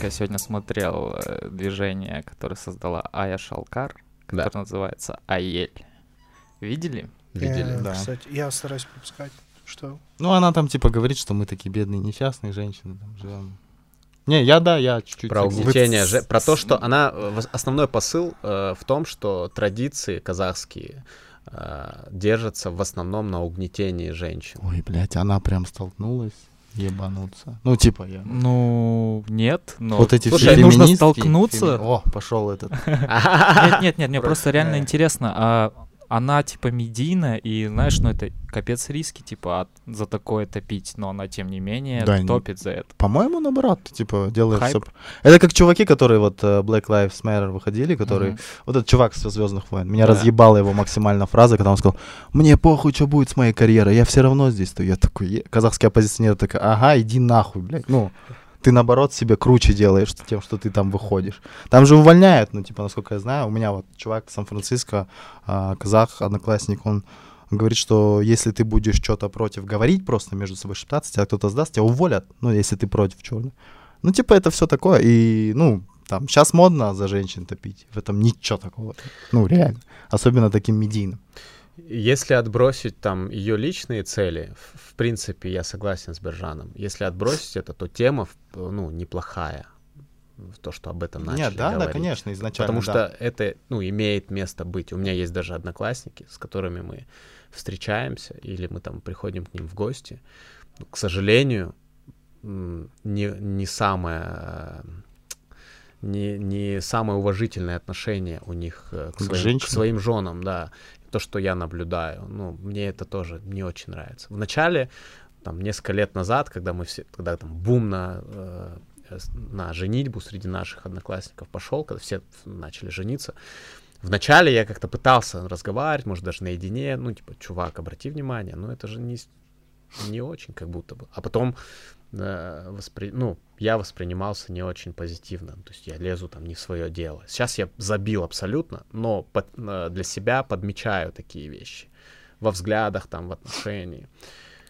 Я сегодня смотрел э, движение, которое создала Ая Шалкар, которое Да. называется Аель. Видели? Видели? Э, да. Кстати, я стараюсь пропускать. Что? Ну, она там типа говорит, что мы такие бедные несчастные женщины там живем. Не, я да, я чуть-чуть. Про угнетение, же- про то, что она, э, основной посыл э, в том, что традиции казахские э, держатся в основном на угнетении женщин. Ой, блядь, она прям столкнулась ебануться. Ну, типа я. Ну, нет, но... вот эти слушай, все нужно столкнуться. феми- О, пошел этот. Нет, нет, нет, мне Просто, реально интересно, а она типа медийная, и знаешь, ну это капец риски, типа, от- за такое топить, но она тем не менее Да, топит за это. По-моему, наоборот, типа, делаешь Хайп. всё- Это как чуваки, которые вот э, Black Lives Matter выходили, которые... Мгм. Вот этот чувак со Звездных войн. Меня Да. разъебала его максимально фраза, когда он сказал, мне похуй, что будет с моей карьерой, я все равно здесь стою. Я такой, казахский оппозиционер такой, ага, иди нахуй, блядь. Ну, ты наоборот себе круче делаешь тем, что ты там выходишь. Там же увольняют, ну, типа, насколько я знаю, у меня вот чувак из Сан-Франциско, а, казах, одноклассник, он говорит, что если ты будешь что-то против говорить, просто между собой шептаться, тебя кто-то сдаст, тебя уволят, ну, если ты против чего-то. Ну, типа, это все такое. И, ну, там, сейчас модно за женщин топить. В этом ничего такого. Ну, реально. Особенно таким медийным. Если отбросить там ее личные цели, в, в принципе, я согласен с Бержаном. Если отбросить это, то тема, ну, неплохая. То, что об этом начали Нет, да, да, говорить. конечно, изначально. Потому да. что это, ну, имеет место быть. У меня есть даже одноклассники, с которыми мы встречаемся, или мы там приходим к ним в гости. Ну, К сожалению, не, не самое не, не самое уважительное отношение у них э, к К своим, к женщинам? своим женам, да. То, что я наблюдаю, ну, мне это тоже не очень нравится. Вначале, там, несколько лет назад, когда мы все, когда там бум на, э, на женитьбу среди наших одноклассников пошел, когда все начали жениться, вначале я как-то пытался разговаривать, может, даже наедине, ну, типа, чувак, обрати внимание, ну, это же не, не очень как будто бы. А потом э, воспри... ну, я воспринимался не очень позитивно. То есть я лезу там не в свое дело. Сейчас я забил абсолютно, но под- э, для себя подмечаю такие вещи. Во взглядах, там, в отношении.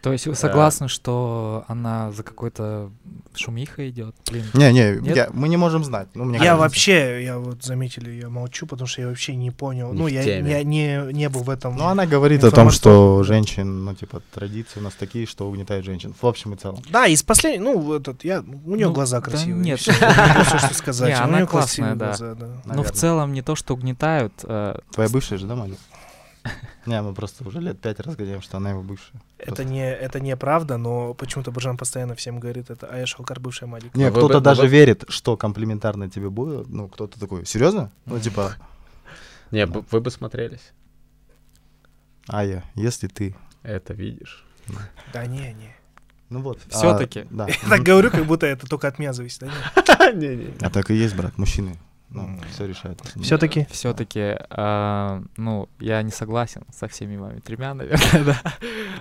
То есть вы согласны, что она за какой-то шумихой идет? Блин. Не, не, Нет? я- мы не можем знать. Ну, мне Я кажется. вообще, я вот заметили, я молчу, потому что я вообще не понял. Не ну, я, я не, не был в этом. Ну, она говорит о том, что да. женщин, ну, типа, традиции у нас такие, что угнетают женщин. В общем и целом. Да, из последнего, ну, этот, я, у нее Ну, глаза да красивые. нет. Всё, что сказать. Не, она классная, да. глаза, да. Ну, в целом, не то, что угнетают, э, Твоя бывшая же, да, Маня? Не, мы просто уже лет пять разгоняем, что она его бывшая. Это не, это не правда, но почему-то Бажан постоянно всем говорит, это Ая Шалкар, бывшая Мадик. Не, Ну, вы кто-то даже верит, что комплиментарно тебе будет. Ну, кто-то такой, серьезно? Ну, типа, Не, б- вы бы смотрелись. а я, если ты. Это видишь. Да не, не. Ну вот. а, Всё-таки. Да. Я так говорю, как будто это только от меня зависит. Да нет. Не-не. А так и есть, брат, мужчины. Ну, все решают. Все-таки. все-таки, ну, я не согласен со всеми вами тремя, наверное, да.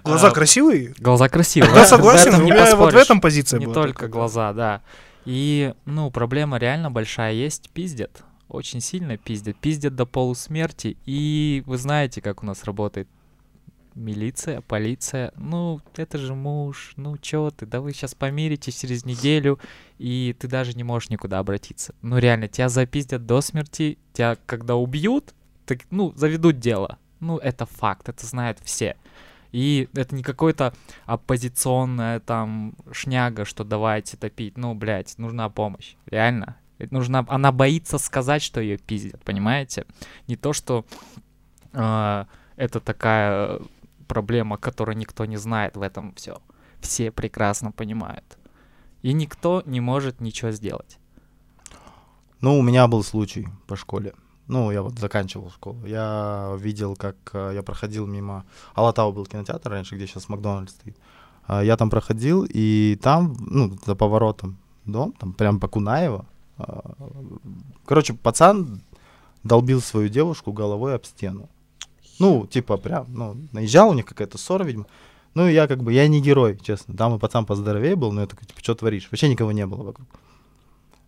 Глаза А, красивые. Глаза красивые. Да, в согласен, у не меня вот в этом позиция Не была. только глаза, да. И, ну, проблема реально большая есть, пиздят. Очень сильно пиздят. Пиздят до полусмерти. И вы знаете, как у нас работает милиция, полиция. Ну, это же муж, ну чё ты, да вы сейчас помиритесь через неделю, и ты даже не можешь никуда обратиться. Ну реально, тебя запиздят до смерти, тебя когда убьют, так, ну, заведут дело. Ну, это факт, это знают все. И это не какой-то оппозиционная там шняга, что давайте топить. Ну, блядь, нужна помощь. Реально. Нужна... Она боится сказать, что ее пиздят, понимаете? Не то, что э, это такая проблема, которую никто не знает в этом все. Все прекрасно понимают. И никто не может ничего сделать. Ну, у меня был случай по школе. Ну, я вот заканчивал школу. Я видел, как э, я проходил мимо... Алатау был кинотеатр раньше, где сейчас Макдональдс стоит. А, Я там проходил, и там, ну, за поворотом дом, там прям по Кунаева. Короче, пацан долбил свою девушку головой об стену. Ну, типа прям, ну, наезжал, у них какая-то ссора, видимо. Ну, я как бы, я не герой, честно. Там и пацан поздоровее был, но я такой, типа, что творишь? Вообще никого не было вокруг.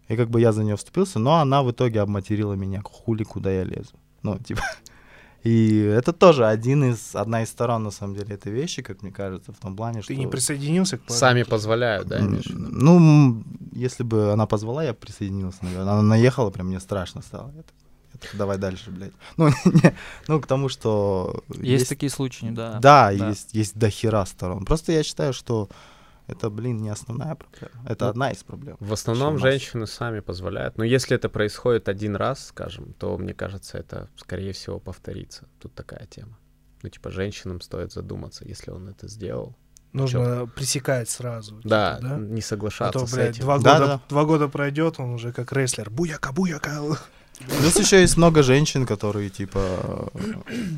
И как бы я за нее вступился, но она в итоге обматерила меня, хули, куда я лезу. Ну, типа. И это тоже один из, одна из сторон, на самом деле, этой вещи, как мне кажется, в том плане, что... Ты не присоединился к Сами позволяют, да, М, имеешь в виду? Ну, если бы она позвала, я бы присоединился, наверное. Она наехала, прям мне страшно стало. Я так- так, давай дальше, блядь. Ну, не, ну, к тому, что... Есть, такие случаи, да. Да, да. есть, есть дохера сторон. Просто я считаю, что это, блин, не основная проблема. Это Ну, одна из проблем. В основном женщины сами позволяют. Но если это происходит один раз, скажем, то, мне кажется, это, скорее всего, повторится. Тут такая тема. Ну, типа, женщинам стоит задуматься, если он это сделал. Нужно пресекать сразу. типа, Да, да? не А соглашаться то, с блядь, этим. два Да, года, да. два года пройдет, он уже как рестлер. Буяка, буяка. Плюс еще есть много женщин, которые, типа,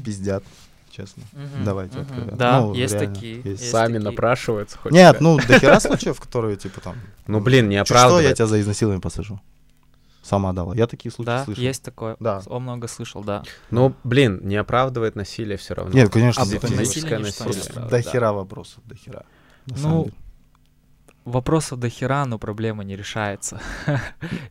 пиздят, честно. Мгм, Давайте. Да, Ну, есть реально, такие. есть. Сами такие. напрашиваются. Нет, ну, дохера случаев, которые, типа, там... Ну, блин, не «Чуть Что, я оправдывает. тебя за изнасилование посажу. Сама дала. Я такие случаи Да, слышал. есть такое. Да. О, много слышал, да. Ну, блин, не оправдывает насилие все равно. Нет, конечно, А насилие насилие. оправдывает. До да. хера вопросов, до хера. Ну, деле. Вопросов до хера, но проблема не решается.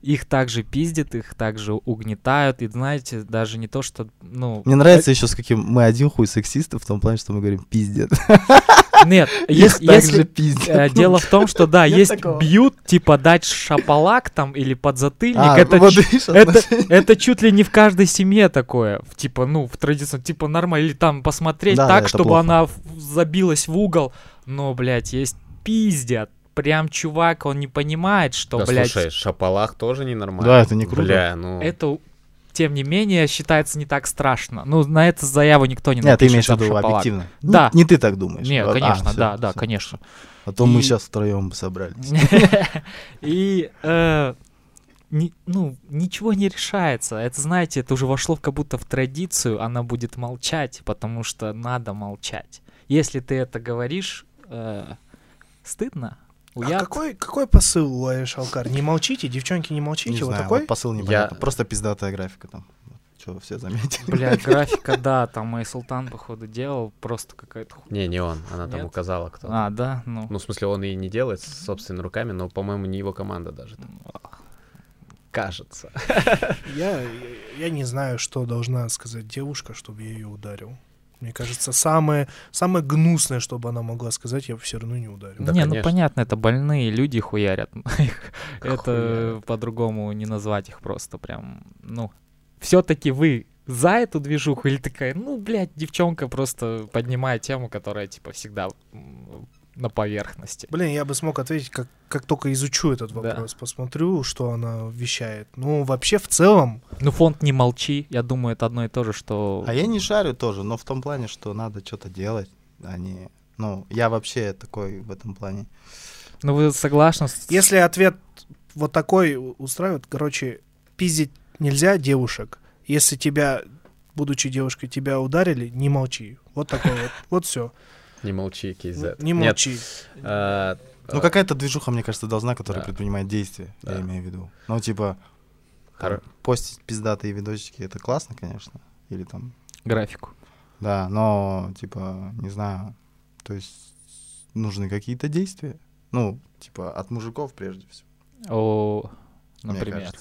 их также пиздят, их также угнетают. И знаете, даже не то, что, ну... Мне нравится еще, с каким мы один хуй сексисты, в том плане, что мы говорим пиздец. Нет, Их ес- также если... пиздят. э, Дело в том, что да, Нет есть такого. бьют, типа дать шапалак там или подзатыльник. А, это, вот это, это чуть ли не в каждой семье такое. в- Типа, ну, в традиционном, типа нормально. Или там посмотреть Да, так, чтобы плохо. она забилась в угол. Но, блядь, есть пиздят. Прям чувак, он не понимает, что, Да, блядь, слушай, шапалах тоже ненормально. Да, это не круто. Бля, ну... это, тем не менее, считается не так страшно. Ну, на эту заяву никто не Нет, ты напишет. имеешь в виду шапалак. объективно. Да. Не, не ты так думаешь. Нет, А, конечно, всё, да, да, всё, конечно. А то мы И- сейчас втроем собрались. И, э, ни- ну, ничего не решается. Это, знаете, это уже вошло как будто в традицию, она будет молчать, потому что надо молчать. Если ты это говоришь, э, стыдно. А Уят. какой, какой посыл у Аиш Алкар? Не молчите, девчонки, не Не молчите. вот знаю, такой? вот посыл непонятно. Просто пиздатая графика там. Что, все заметили? Бля, графика, да, там мой султан, походу, делал просто какая-то хуйня. Не, не он, она там указала кто. А, да, ну. Ну, в смысле, он и не делает собственными руками, но, по-моему, не его команда даже. там. Кажется. Я, я, я не знаю, что должна сказать девушка, чтобы я ее ударил. Мне кажется, самое, самое гнусное, чтобы она могла сказать, я все равно не ударил. Да, не, ну конечно. понятно, это больные люди хуярят. Их- Это по-другому не назвать их просто прям, ну. Все-таки вы за эту движуху или такая, ну, блядь, девчонка просто поднимает тему, которая, типа, всегда на поверхности. Блин, я бы смог ответить, как, как только изучу этот Да. вопрос, посмотрю, что она вещает. Ну, вообще, в целом, Ну, фонд «Не молчи», я думаю, это одно и то же, что... А я не шарю тоже, но в том плане, что надо что-то делать, а не... Ну, я вообще такой в этом плане. Ну, вы согласны с... если ответ вот такой устраивает, короче, пиздить нельзя девушек. Если тебя, будучи девушкой, тебя ударили, не молчи. Вот такой вот. Вот все. Не молчи, KZ. Не Нет, молчи. э, Ну, э, какая-то движуха, мне кажется, должна, которая Да. предпринимает действия, я имею в виду. Ну, типа, Хор- постить пиздатые видосики, это классно, конечно. Или там, Графику. да, но, типа, не знаю, то есть нужны какие-то действия. Ну, типа, от мужиков прежде всего. О, например.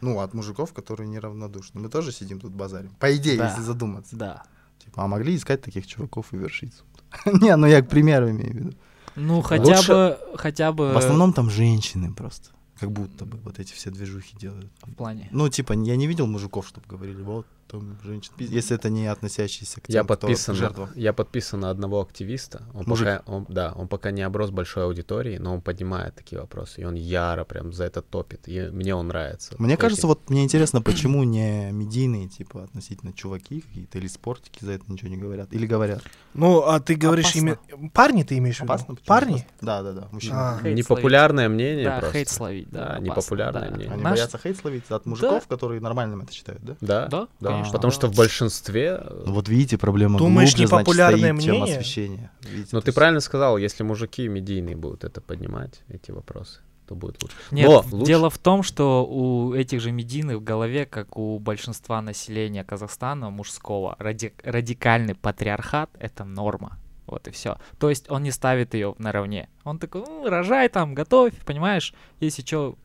Ну, от мужиков, которые неравнодушны. Мы тоже сидим тут базарим. По идее, Да. если задуматься. Да. Типа, а могли искать таких чуваков и вершить. Не, ну я к примеру имею в виду. Ну, хотя Лучше- бы, хотя бы... В основном там женщины просто. Как будто бы вот эти все движухи делают. В плане. Ну, типа, я не видел мужиков, чтобы говорили, вот там женщина. пиз-». Если это не относящиеся к Я тем, кто подписан, жертва. я подписан на одного активиста. Он Мужик. пока, он, да, он пока не оброс большой аудиторией, но он поднимает такие вопросы. И он яро прям за это топит. И мне он нравится. Мне Очень. кажется, вот мне интересно, почему не медийные, типа, относительно чуваки какие-то или спортики за это ничего не говорят. Или говорят. Ну, а ты говоришь именно... Парни ты имеешь в виду? Опасно? Парни? Да, да, да, мужчины. А. Непопулярное мнение Да, просто. хейт словить, да. Да, опасно, непопулярное да. мнение. Они Наш- боятся хейт словить от мужиков, которые нормальным это считают, да? Да, Да, да. Конечно, Потому да. что в большинстве... э, Ну, вот видите, проблема Думаешь, глубже, значит, непопулярное стоит, чем мнение? освещение. Видите, Ну, то ты есть- правильно сказал, если мужики медийные будут это поднимать, эти вопросы, то будет лучше. Нет, Но лучше- дело в том, что у этих же медийных в голове, как у большинства населения Казахстана мужского, ради- радикальный патриархат — это норма. Вот и все. То есть он не ставит ее наравне. Он такой, ну, рожай там, готовь, понимаешь? Если что,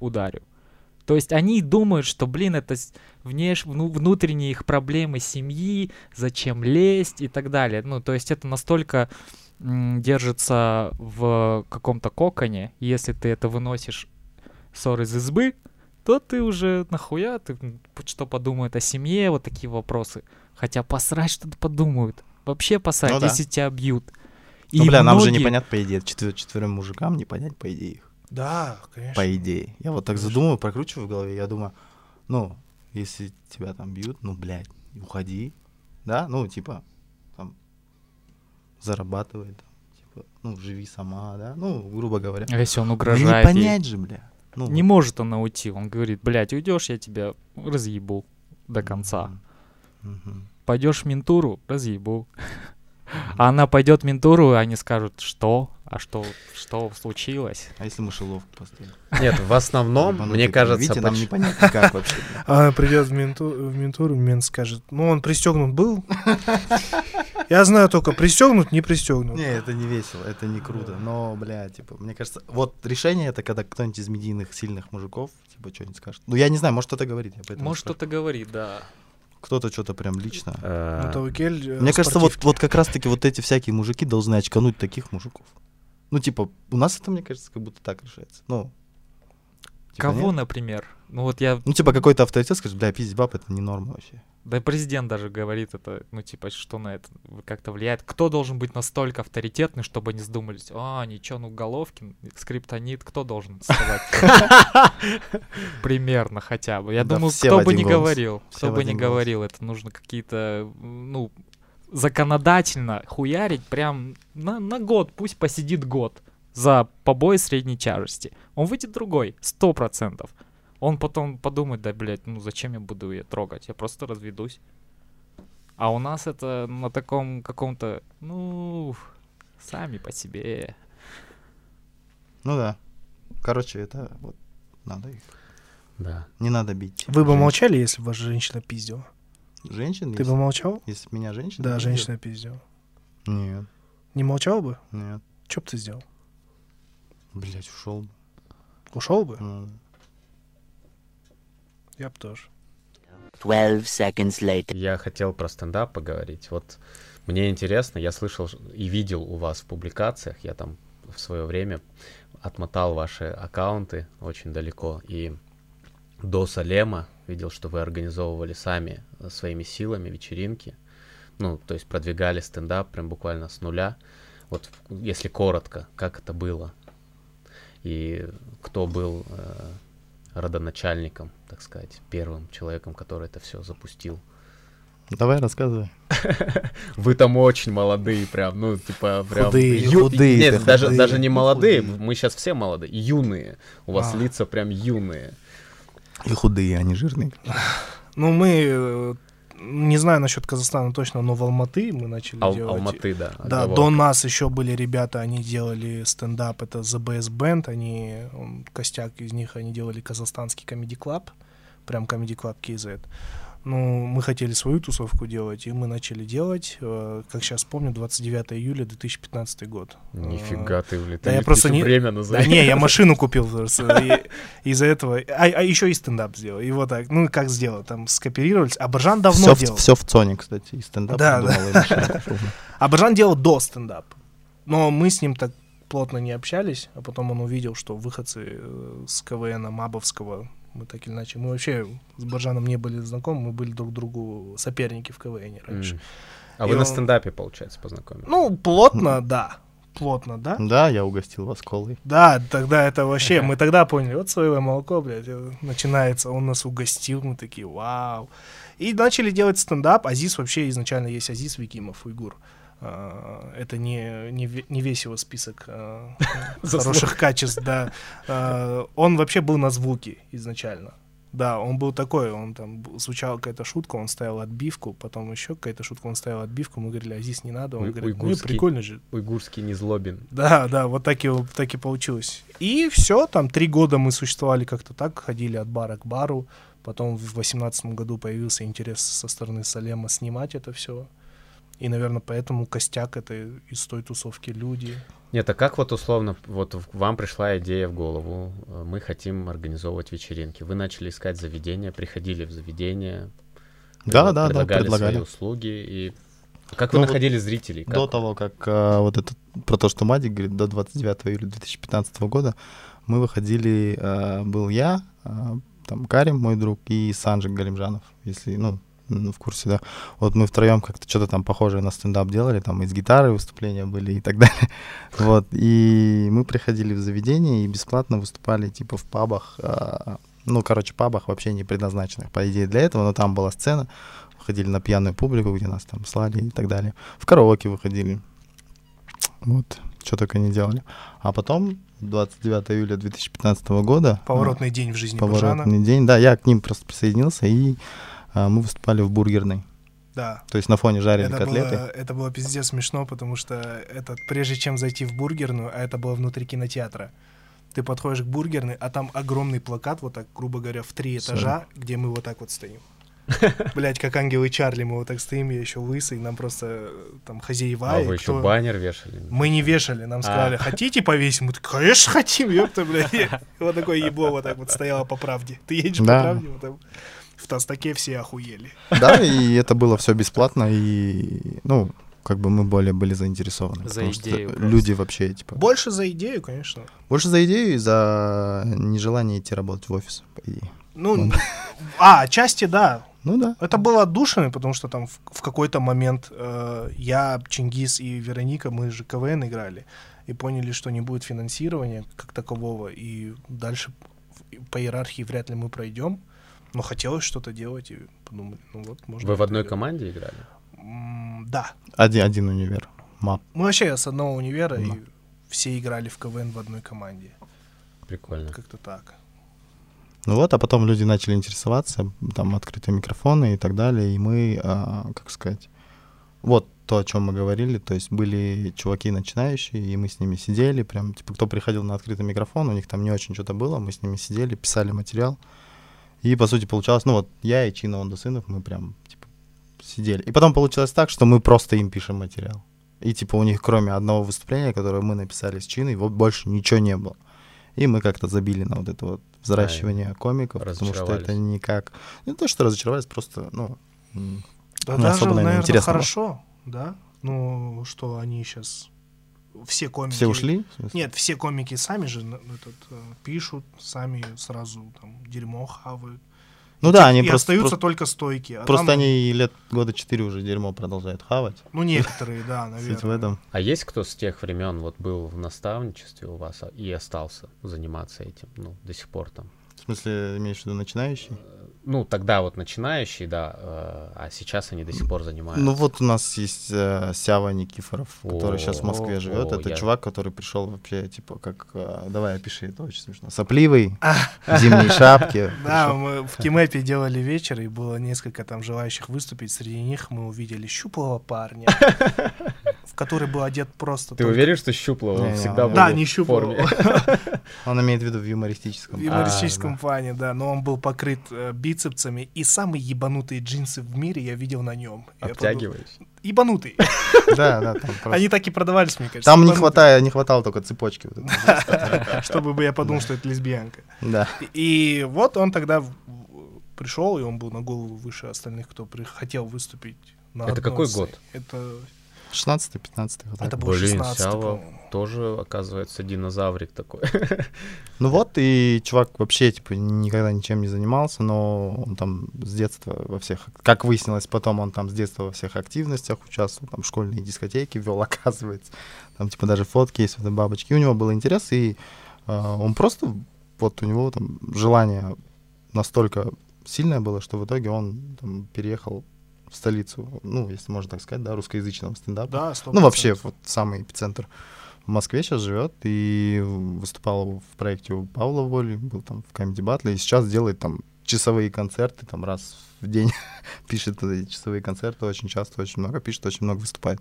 ударю. То есть они думают, что, блин, это внеш... вну- внутренние их проблемы семьи, зачем лезть и так далее. Ну, то есть это настолько держится в каком-то коконе, и если ты это выносишь ссор из избы, то ты уже нахуя, ты что подумают о семье, вот такие вопросы. Хотя посрать что-то подумают. Вообще посрать, Ну да. если тебя бьют. Ну, бля, нам же многие- не понять, по идее, четвер- четверым мужикам не понять, по идее, их. Да, конечно. По идее. Я вот так Конечно. задумываю, прокручиваю в голове, я думаю, ну, если тебя там бьют, ну, блядь, уходи, да, ну, типа, там, зарабатывай, там, типа, ну, живи сама, да, ну, грубо говоря. А Если он Ну, угрожает не ей. понять же, бля. Ну, Не вот. может она уйти. Он говорит, блядь, уйдешь, я тебя разъебу до конца. Мгм. Пойдешь в ментуру, разъебу. А она пойдет в ментуру, и они скажут, что? А что, что случилось? А если мышеловку поставить? Нет, в основном, мне кажется, Витя, нам поч- не понять никак вообще. придет в, менту, в ментуру, мент скажет, ну он пристегнут был. Я знаю только, пристегнут, не пристегнут. Не, это не весело, это не круто. Но, бля, типа, мне кажется, вот решение это когда кто-нибудь из медийных сильных мужиков, типа, что-нибудь скажет. Ну, я не знаю, может кто-то говорит. Может, что-то говорит, да. Кто-то что-то прям лично. э, Ну, э, Мне кажется, вот, вот как раз-таки вот эти всякие мужики должны очкануть таких мужиков. Ну, типа, у нас это, мне кажется, как будто так решается. Ну, типа, Кого, нет? например? Ну вот я, Ну, типа, какой-то авторитет скажет, бля, пиздить баб, это не норма вообще. да и президент даже говорит это, ну типа, что на это как-то влияет. Кто должен быть настолько авторитетный, чтобы они сдумались, а, ничего, ну Головкин, скриптонит, кто должен сказать? Примерно хотя бы. Я думаю, кто бы не говорил, кто бы не говорил, это нужно какие-то, ну, законодательно хуярить прям на, на год, пусть посидит год за побои средней тяжести. Он выйдет другой, сто процентов. Он потом подумает, да, блядь, ну зачем я буду ее трогать, я просто разведусь. А у нас это на таком каком-то, ну, сами по себе. Ну да. Короче, это вот надо их. Да. Не надо бить. Вы бы женщин. молчали, если бы ваша женщина пиздила? Женщин? Ты если, бы молчал? если меня женщина? Да, пиздила? женщина пиздила. Нет, Не молчал бы? нет. Что бы ты сделал? Блять, ушел бы. Ушел бы? Ну, Я бы тоже. 12 seconds later. Я хотел про стендап поговорить. Вот мне интересно, я слышал и видел у вас в публикациях, я там в свое время отмотал ваши аккаунты очень далеко, и до Салема видел, что вы организовывали сами э, своими силами вечеринки, ну, то есть продвигали стендап прям буквально с нуля. Вот если коротко, как это было? И кто был э, родоначальником, так сказать, первым человеком, который это все запустил? Давай рассказывай. Вы там очень молодые, прям, ну, типа, прям... Худые. ю- Худые, Нет, даже, худые. даже не молодые, худые. мы сейчас все молодые, юные. У вас А. лица прям юные. И худые, они жирные. Ну, мы, э, не знаю насчет Казахстана точно, но в Алматы мы начали Ал- делать. Алматы, да. Да, оговорка. до нас еще были ребята, они делали стендап, это ZBS Band, они, он, костяк из них, они делали казахстанский комеди клаб, прям комеди клаб KZ. Ну, мы хотели свою тусовку делать, и мы начали делать, э, как сейчас помню, 29 июля 2015 год. Нифига ты, блин, да ты я просто не- время Да назови. не, я машину купил просто, и из-за этого. А, а еще и стендап сделал. И вот так, ну как сделал, там скооперировались. А Баржан давно Все в, делал. все в Цоне, кстати, и стендап. Да, пошёл. А Баржан делал до стендап. Но мы с ним так плотно не общались, а потом он увидел, что выходцы э, с КВН Мабовского, мы так или иначе, мы вообще с Баржаном не были знакомы, мы были друг другу соперники в КВН раньше. М. А И вы на он- стендапе, получается, познакомились? Ну, плотно, да. Плотно, да? Да, я угостил вас колой. Да, тогда это вообще, мы тогда поняли, вот своего молоко, блядь, э, начинается, он нас угостил, мы такие, вау. И начали делать стендап, Азиз вообще изначально есть Азиз Викимов, уйгур. А, Это не, не, не весь его список а, хороших качеств, да. А, Он вообще был на звуке изначально. Да, он был такой, он там звучала какая-то шутка, он ставил отбивку, потом еще какая-то шутка, он ставил отбивку, мы говорили, Азиз, не надо, он Уй- говорит, ну прикольно же, Уйгурский незлобин. да, да, вот так и, так и получилось. И все, там три года мы существовали как-то так, ходили от бара к бару. Потом в восемнадцатом году появился интерес со стороны Салема снимать это все. И, наверное, поэтому костяк это из той тусовки люди. Нет, а как вот условно, вот вам пришла идея в голову, э, мы хотим организовывать вечеринки. Вы начали искать заведения, приходили в заведение, Да, да, да, предлагали предлагали. свои услуги. И как вы Ну вот находили зрителей? Как- До того, как а, вот это про то, что Мадик говорит, до 29 июля 2015 года мы выходили, а, был я, а, там Карим, мой друг, и Санжик Галимжанов, если, ну, в курсе, да. Вот мы втроем как-то что-то там похожее на стендап делали, там из гитары выступления были и так далее. Вот, и мы приходили в заведение и бесплатно выступали, типа, в пабах, а, ну, короче, пабах вообще не предназначенных, по идее, для этого, но там была сцена, выходили на пьяную публику, где нас там слали и так далее. В караоке выходили. Вот, что только не делали. А потом, 29 июля 2015 года... Поворотный день в жизни а. Поворотный день, да, я к ним просто присоединился, и а, мы выступали в бургерной. Да. То есть на фоне жарили Это котлеты. было, это было пиздец смешно, потому что этот, прежде чем зайти в бургерную, а это было внутри кинотеатра, ты подходишь к бургерной, а там огромный плакат, вот так, грубо говоря, в три Sorry. этажа, где мы вот так вот стоим. Блять, как ангелы Чарли, мы вот так стоим, я еще лысый, нам просто там хозяева. А вы еще кто- баннер вешали? Мы не вешали, нам сказали, А. хотите повесим? Мы такие, конечно, хотим, ёпта, блядь. Вот такое ебло вот так вот стояло по правде. Ты едешь по Да. правде, вот там в Тастаке все охуели. Да, и это было все бесплатно, и, ну, как бы мы более были заинтересованы. За потому что идею просто. люди вообще, типа... Больше за идею, конечно. Больше за идею и за нежелание идти работать в офис, по идее. Ну, а, отчасти да. Ну да. Это было отдушины, потому что там в, в какой-то момент э, я, Чингис и Вероника, мы же КВН играли, и поняли, что не будет финансирования как такового, и дальше по иерархии вряд ли мы пройдем. Но хотелось что-то делать, и подумали, ну вот, можно... Вы в одной делать. команде играли? М, Да. Один, один универ. МАП. Мы вообще с одного универа, и Да. все играли в КВН в одной команде. Прикольно. Как-то так. Ну вот, а потом люди начали интересоваться, там открытые микрофоны и так далее, и мы, а, как сказать, вот то, о чем мы говорили, то есть были чуваки начинающие, и мы с ними сидели, прям, типа, кто приходил на открытый микрофон, у них там не очень что-то было, мы с ними сидели, писали материал, и, по сути, получалось, ну вот, я и Чина Ондосынов, мы прям, типа, сидели. И потом получилось так, что мы просто им пишем материал. И, типа, у них, кроме одного выступления, которое мы написали с Чиной, вот больше ничего не было. И мы как-то забили на вот это вот взращивание комиков, потому что это никак... Не то, что разочаровались, просто, ну... Да Ну, даже, особо, наверное, наверное, интересно было. хорошо, да? Ну, что они сейчас... Все комики... Все ушли? Нет, все комики сами же на- этот, э, пишут, сами сразу там дерьмо хавают. Ну да, они и просто... остаются просто- только стойки. а Просто там, они лет года четыре уже дерьмо продолжают хавать. Ну, некоторые, да, Суть в наверное. этом. А есть кто с тех времен вот был в наставничестве у вас а- и остался заниматься этим, ну, до сих пор там? В смысле, имеешь в виду начинающий? Ну, тогда вот начинающий, да, э, а сейчас они до сих пор занимаются. Ну вот у нас есть э, Сява Никифоров, который сейчас в Москве О, живет. о, Это я- чувак, который пришел вообще, типа, как... э, давай опиши, это очень смешно. Сопливый, А. в зимней шапке. Да, мы в Кимэпе делали вечер, и было несколько там желающих выступить. Среди них мы увидели щуплого парня, в который был одет просто Ты только- уверен, что Щуплов? Он всегда был Да, в не щуплого. Он имеет в виду в юмористическом. В юмористическом А, плане, да, но он был покрыт э, бицепсами, и самые ебанутые джинсы в мире я видел на нем. Я подумал, Обтягиваешь. Ебанутые. Да, да, Они так и продавались, мне кажется. Там не хватает, не хватало только цепочки. Чтобы бы я подумал, что это лесбиянка. Да. И вот он тогда пришел, и он был на голову выше остальных, кто хотел выступить на Это какой год? Это, 16-15 вот это был Блин, 16 Сява по-моему. Тоже, оказывается, динозаврик такой. Ну вот, и чувак вообще, типа, никогда ничем не занимался, но он там с детства во всех, как выяснилось потом, он там с детства во всех активностях участвовал, там школьные дискотеки вел, оказывается. Там, типа, даже фотки есть в этой бабочке. И у него был интерес, и а, он просто, вот у него там желание настолько сильное было, что в итоге он там, переехал в столицу, ну, если можно так сказать, да, русскоязычного стендапа. Да, 100%. Ну, вообще, вот самый эпицентр в Москве сейчас живет и выступал в проекте у Павла Воли, был там в Comedy Battle, и сейчас делает там часовые концерты, там раз в день пишет эти часовые концерты очень часто, очень много пишет, очень много выступает.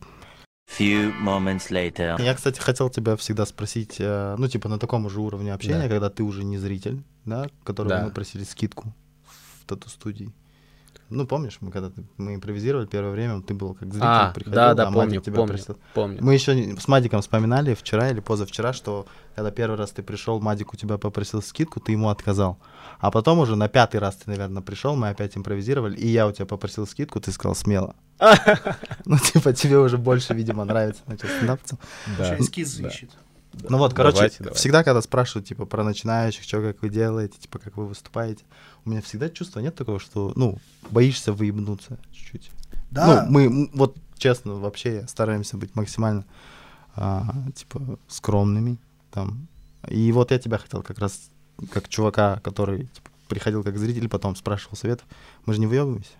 Few moments later. Я, кстати, хотел тебя всегда спросить, э, ну, типа, на таком же уровне общения, Да. когда ты уже не зритель, да, которого Да. мы просили скидку в тату-студии. Ну, помнишь, мы когда мы импровизировали первое время, ты был как зритель, А, приходил, да, да, а помню, Мадик тебя помню, прислал. помню. Мы еще с Мадиком вспоминали вчера или позавчера, что когда первый раз ты пришел, Мадик у тебя попросил скидку, ты ему отказал. А потом уже на пятый раз ты, наверное, пришел, мы опять импровизировали, и я у тебя попросил скидку, ты сказал смело. Ну, типа, тебе уже больше, видимо, нравится начать стендапцем. Еще эскиз да. ищет. Ну вот, короче, Давайте, давайте. всегда, когда спрашивают, типа, про начинающих, что, как вы делаете, типа, как вы выступаете, у меня всегда чувство нет такого, что, ну, боишься выебнуться чуть-чуть. Да, Ну, мы, вот, честно, вообще стараемся быть максимально, а, типа, скромными, там. И вот я тебя хотел как раз, как чувака, который, типа, приходил как зритель, потом спрашивал советов. Мы же не выебываемся.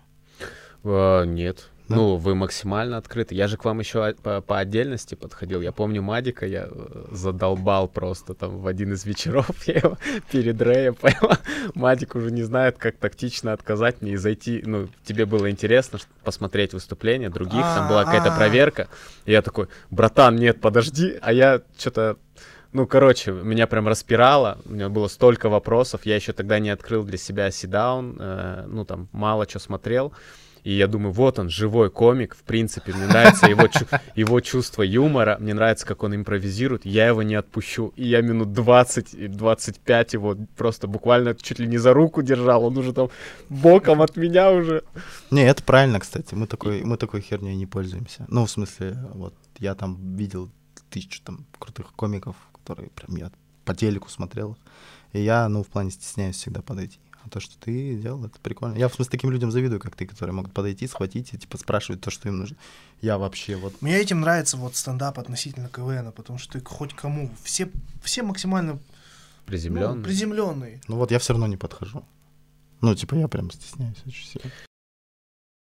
А, нет. Да? Ну, вы максимально открыты. Я же к вам еще по, по отдельности подходил. Я помню Мадика, я э, задолбал просто там в один из вечеров. Я его перед Рэем понял. Мадик уже не знает, как тактично отказать мне и зайти. Ну, тебе было интересно посмотреть выступления других, там была какая-то проверка. И я такой, братан, нет, подожди. А я что-то ну, короче, меня прям распирало, у меня было столько вопросов, я еще тогда не открыл для себя седаун, э, ну, там, мало что смотрел, и я думаю, вот он, живой комик, в принципе, мне нравится его, чу- его чувство юмора, мне нравится, как он импровизирует, я его не отпущу, и я минут 20, и 25 его просто буквально чуть ли не за руку держал, он уже там боком от меня уже. Не, это правильно, кстати. Мы такой, мы такой херней не пользуемся. Ну, в смысле, вот я там видел тысячу там крутых комиков, которые прям я по телеку смотрел. И я, ну, в плане стесняюсь всегда подойти. А то, что ты делал, это прикольно. Я, в смысле, таким людям завидую, как ты, которые могут подойти, схватить и, типа, спрашивать то, что им нужно. Я вообще вот... Мне этим нравится вот стендап относительно КВН, потому что ты хоть кому, все, все максимально Приземленный. приземленные. Ну вот я все равно не подхожу. Ну, типа, я прям стесняюсь очень сильно.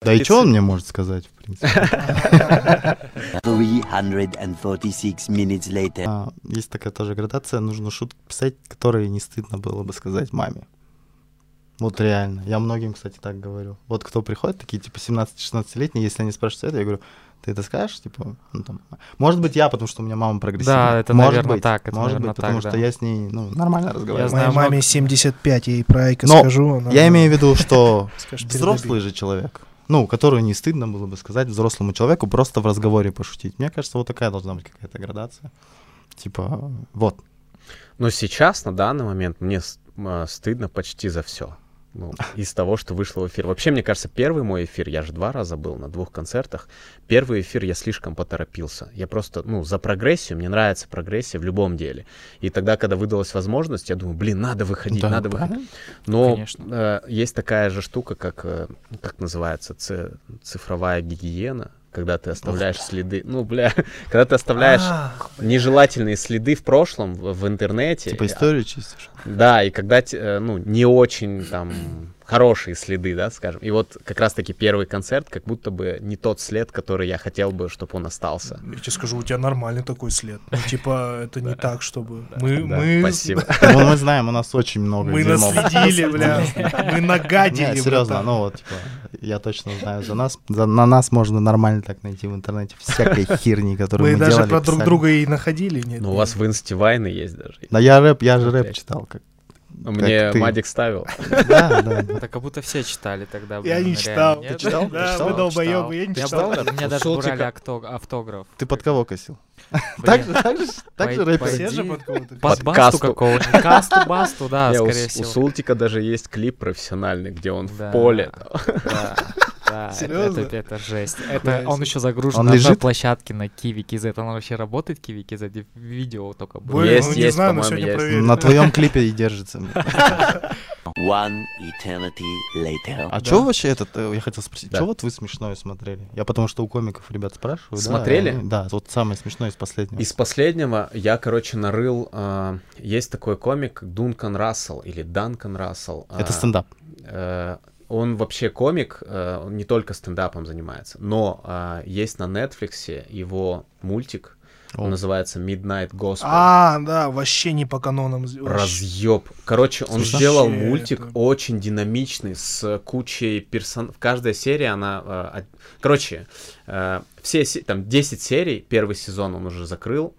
Да и что он мне может сказать, в принципе? 346 minutes later. А, есть такая тоже градация, нужно шутки писать, которые не стыдно было бы сказать маме. Вот реально. Я многим, кстати, так говорю. Вот кто приходит, такие типа 17-16-летние, если они спрашивают совета, я говорю, ты это скажешь? Типа, ну, там, может быть, я, потому что у меня мама прогрессивная. Да, это, может наверно, быть, так, это, может наверно, быть, потому так, что да. я с ней, ну, нормально разговариваю. знаю Моей маме много- 75, я ей про Айка Но скажу. она- Я имею в виду, что взрослый же человек, ну, которую не стыдно было бы сказать взрослому человеку просто в разговоре пошутить. Мне кажется, вот такая должна быть какая-то градация. Типа, вот. Но сейчас, на данный момент, мне м, стыдно почти за все. Ну, из того, что вышло в эфир. Вообще, мне кажется, первый мой эфир, я же два раза был на двух концертах. Первый эфир я слишком поторопился. Я просто, ну, за прогрессию, мне нравится прогрессия в любом деле. И тогда, когда выдалась возможность, я думаю, блин, надо выходить, Да, надо выходить. правильно. Но Конечно. э, есть такая же штука, как, э, как называется, ци- цифровая гигиена, когда ты оставляешь следы. Ну, бля, когда ты оставляешь А, нежелательные следы в прошлом в, в интернете. Типа историю чистишь. Да, и когда, э, ну, не очень там хорошие следы, да, скажем. И вот как раз-таки первый концерт, как будто бы не тот след, который я хотел бы, чтобы он остался. Я тебе скажу, у тебя нормальный такой след. Ну, типа, это не так, чтобы... Мы, мы, спасибо. Ну, мы знаем, у нас очень много мы наследили, бля. Мы нагадили, серьезно, ну вот, типа, я точно знаю за нас. За, на нас можно нормально так найти в интернете всякой херни, которую Мы мы, даже делали, про друг друга и находили, нет? Ну, у вас в инсте вайны есть даже. Да я рэп, я же рэп читал. Как, Мне ты. Мадик ставил. да, да. Это как будто все читали тогда. Я не читал. Ты читал? Да, вы долбоёбы, я не читал. меня даже брали автограф. Ты под кого косил? Так же, так так пойди. Все же под кого-то. Под басту какого-нибудь. Касту, басту, да, скорее С- у всего. Султика даже есть клип профессиональный, где он в поле. Да, да, это- Серьезно? Это, это жесть. Это он еще загружен Он на одной лежит? площадке на Kiwi KZ. Он вообще работает Kiwi KZ? Видео только было. Блин, Есть, ну не есть, знаю, но по-моему, сегодня есть. проверим. На твоем клипе и держится. One eternity later. А Да. что вообще этот, э, я хотел спросить, Да. что вот вы смешное смотрели? Я потому что у комиков ребят спрашиваю. да, Смотрели? они- Да, вот самое смешное из последнего. Из последнего я, короче, нарыл... а, есть такой комик Дункан Рассел или Данкан Рассел. Это а, стендап. э, он вообще комик, э, он не только стендапом занимается, но а, есть на Netflix его мультик, он называется Midnight Gospel. А, да, вообще не по канонам. Разъеб. Короче, он Слушай, сделал мультик это- очень динамичный, с кучей персон... Каждая серия, она... э, Короче, э, все се- там 10 серий, первый сезон он уже закрыл.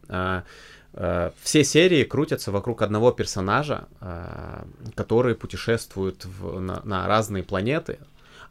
Э, Все серии крутятся вокруг одного персонажа, э, который путешествует в- на, на разные планеты.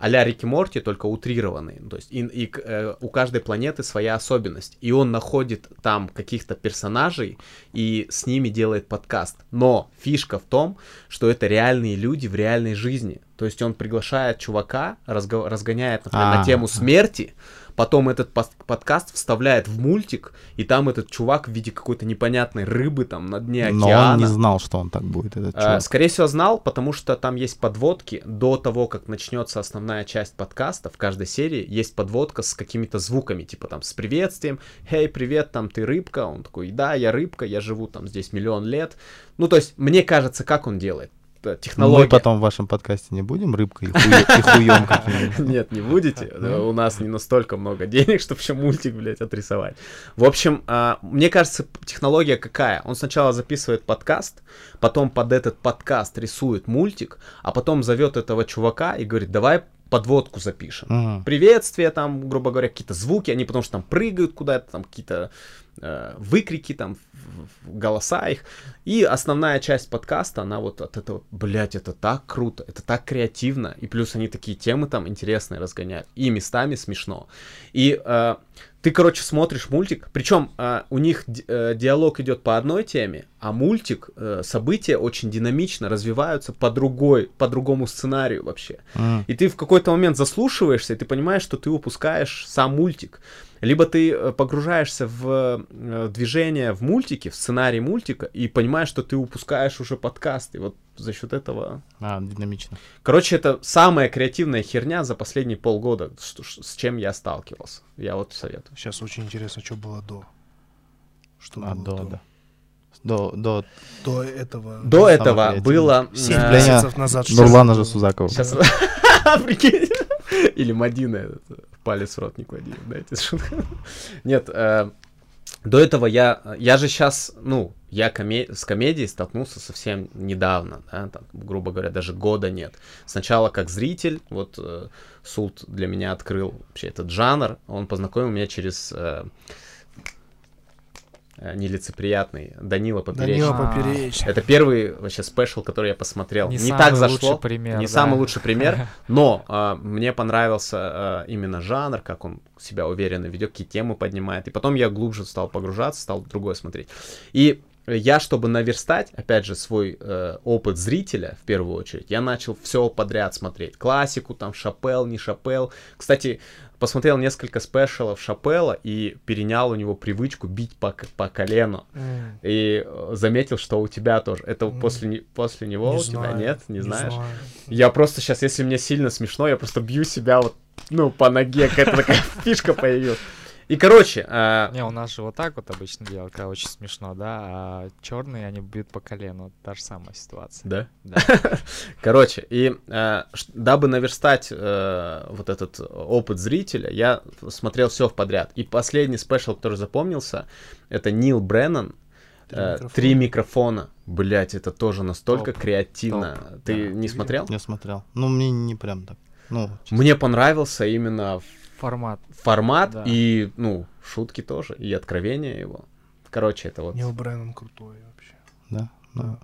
а-ля Рики Морти, только утрированный. То есть и, и э, у каждой планеты своя особенность. И он находит там каких-то персонажей и с ними делает подкаст. Но фишка в том, что это реальные люди в реальной жизни. То есть он приглашает чувака, разго- разгоняет, например, на А. тему смерти, потом этот подкаст вставляет в мультик, и там этот чувак в виде какой-то непонятной рыбы там на дне Но океана. он не знал, что он так будет, этот А, чувак. Скорее всего, знал, потому что там есть подводки. До того, как начнется основная часть подкаста, в каждой серии есть подводка с какими-то звуками, типа там с приветствием. «Эй, привет, там ты рыбка?» Он такой, да, я рыбка, я живу там здесь миллион лет. Ну, то есть, мне кажется, как он делает. Т- Технология. Мы потом в вашем подкасте не будем рыбкой и, хуе- и хуем каким-нибудь. Нет, не будете. Да, У нас не настолько много денег, чтобы еще мультик, блядь, отрисовать. В общем, а, мне кажется, технология какая? Он сначала записывает подкаст, потом под этот подкаст рисует мультик, а потом зовет этого чувака и говорит, давай подводку запишем. Приветствие, там, грубо говоря, какие-то звуки, они потому что там прыгают куда-то, там какие-то выкрики, там, голоса их. И основная часть подкаста, она вот от этого, блядь, это так круто, это так креативно. И плюс они такие темы там интересные разгоняют. И местами смешно. И э, ты, короче, смотришь мультик, причем э, у них э, диалог идет по одной теме, а мультик, э, события очень динамично развиваются по другой, по другому сценарию вообще. М. И ты в какой-то момент заслушиваешься, и ты понимаешь, что ты упускаешь сам мультик. Либо ты э, погружаешься в э, движение в мультике, в сценарий мультика, и понимаешь, что ты упускаешь уже подкаст. И вот за счет этого... А, динамично. Короче, это самая креативная херня за последние полгода, с чем я сталкивался. Я вот советую. Сейчас очень интересно, что было до. Что А, было до, да. До, до До этого. До этого было... Семь э, Вступление месяцев назад. Нурлана же Сузакова. Сейчас... Прикинь. Или Мадина палец в рот не клади, знаете. Нет, э, до этого я... Я же сейчас, ну, я коме- с комедией столкнулся совсем недавно, да, там, грубо говоря, даже года нет. Сначала как зритель, вот э, Султ для меня открыл вообще этот жанр, он познакомил меня через... э, нелицеприятный Данила Поперечный. Данила А. Поперечный. Это первый вообще спешл, который я посмотрел. Не Не, самый так лучший зашло. пример, не да. самый лучший пример, но а, мне понравился а, именно жанр, как он себя уверенно ведет, какие темы поднимает. И потом я глубже стал погружаться, стал другое смотреть. И я, чтобы наверстать, опять же, свой э, опыт зрителя, в первую очередь, я начал все подряд смотреть. Классику, там, Шапел, не Шапел. Кстати, посмотрел несколько спешалов Шапела и перенял у него привычку бить по, по колену. М, И э, заметил, что у тебя тоже. Это М. после, не- после него не у тебя знаю, нет? Не, знаешь? знаю. Я просто сейчас, если мне сильно смешно, я просто бью себя вот, ну, по ноге, какая-то такая фишка появилась. И, короче, а, Не, у нас же вот так вот обычно делают, когда очень смешно, да, а черные, они бьют по колену, та же самая ситуация. да? Да. Короче, и ш- дабы наверстать э, вот этот опыт зрителя, я смотрел все в подряд. И последний спешл, который запомнился, это Нил Бреннан, Три э, микрофона. Три микрофона. Блять, это тоже настолько Топ. креативно. Топ, Ты да. не смотрел? Я смотрел. Ну, мне не прям так. Ну, честно. Мне понравился именно Формат. формат Да. и, ну, шутки тоже, и откровение его. Короче, это вот... Нил Бреннан крутой вообще. да. ну,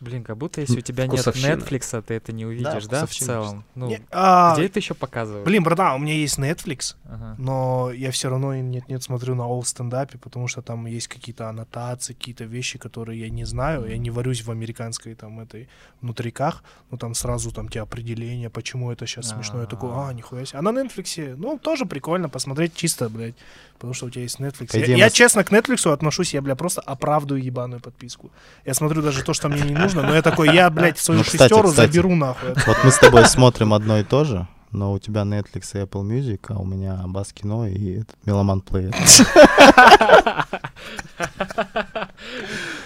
Блин, как будто если у тебя нет. Netflix, ты это не увидишь, да, в вкусовщина целом? Ну, Не, а, где это еще показывают? Блин, братан, у меня есть Netflix, Ага. но я все равно нет-нет смотрю на all стендапе, потому что там есть какие-то аннотации, какие-то вещи, которые я не знаю. Я не варюсь в американской там этой внутриках, но там сразу там те определения, почему это сейчас смешно. Я такой, а, нихуя себе. А на Netflix, ну, тоже прикольно посмотреть чисто, блядь, потому что у тебя есть Netflix. Я, я честно к Netflix отношусь, я, бля, просто оправдываю ебаную подписку. Я смотрю даже то, что мне не нужно, но я такой, я, блядь, свою Ну, кстати, шестеру кстати. заберу нахуй. Вот мы с тобой смотрим одно и то же, но у тебя Netflix и Apple Music, а у меня Бас Кино и этот Меломан Плеер.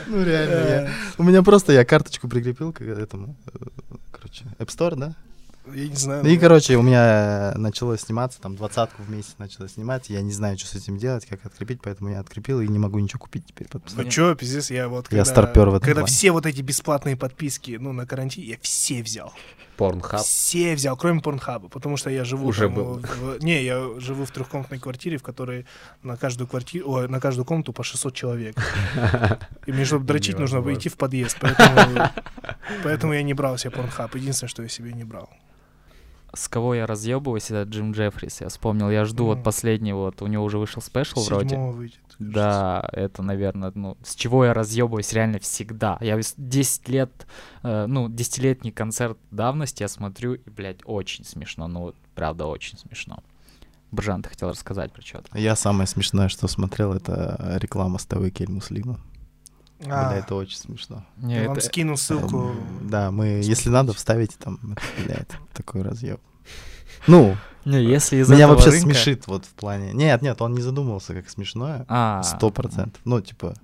Ну реально, я- у меня просто я карточку прикрепил к этому, э, короче, App Store, да? Я не знаю. И, ну, короче, у меня начало сниматься, там, двадцатку в месяц начало снимать, я не знаю, что с этим делать, как открепить, поэтому я открепил и не могу ничего купить теперь. подписать. Ну чё, пиздец, я вот Я когда, старпёр в этом когда плане. все вот эти бесплатные подписки, ну, на карантине, я все взял. Порнхаб. Все взял, кроме Порнхаба, потому что я живу Уже там, был. в- не, я живу в трехкомнатной квартире, в которой на каждую квартиру, ой, на каждую комнату по 600 человек. И мне, чтобы дрочить, нужно выйти в подъезд, поэтому, поэтому я не брал себе Порнхаб. Единственное, что я себе не брал. С кого я разъебываюсь, это Джим Джеффрис. Я вспомнил, я жду вот Ну. последний вот, у него уже вышел спешл вроде. Седьмого выйдет. кажется. Да, это, наверное, ну, с чего я разъебываюсь реально всегда. Я вес- 10 лет, э, ну, десятилетний концерт давности я смотрю, и, блядь, очень смешно. Ну, вот, правда, очень смешно. Бржан, ты хотел рассказать про что-то? Я самое смешное, что смотрел, это реклама с ТВ Кель Муслима. А, Бля, это очень смешно. Не, я вам это- скину ссылку. Эм, Да, мы, если надо, вставите там, бля, это такой разъеб. Ну, не, если из меня вообще рынка- смешит вот в плане... Нет, нет, он не задумывался как смешное. А, Сто процентов. Ну, типа,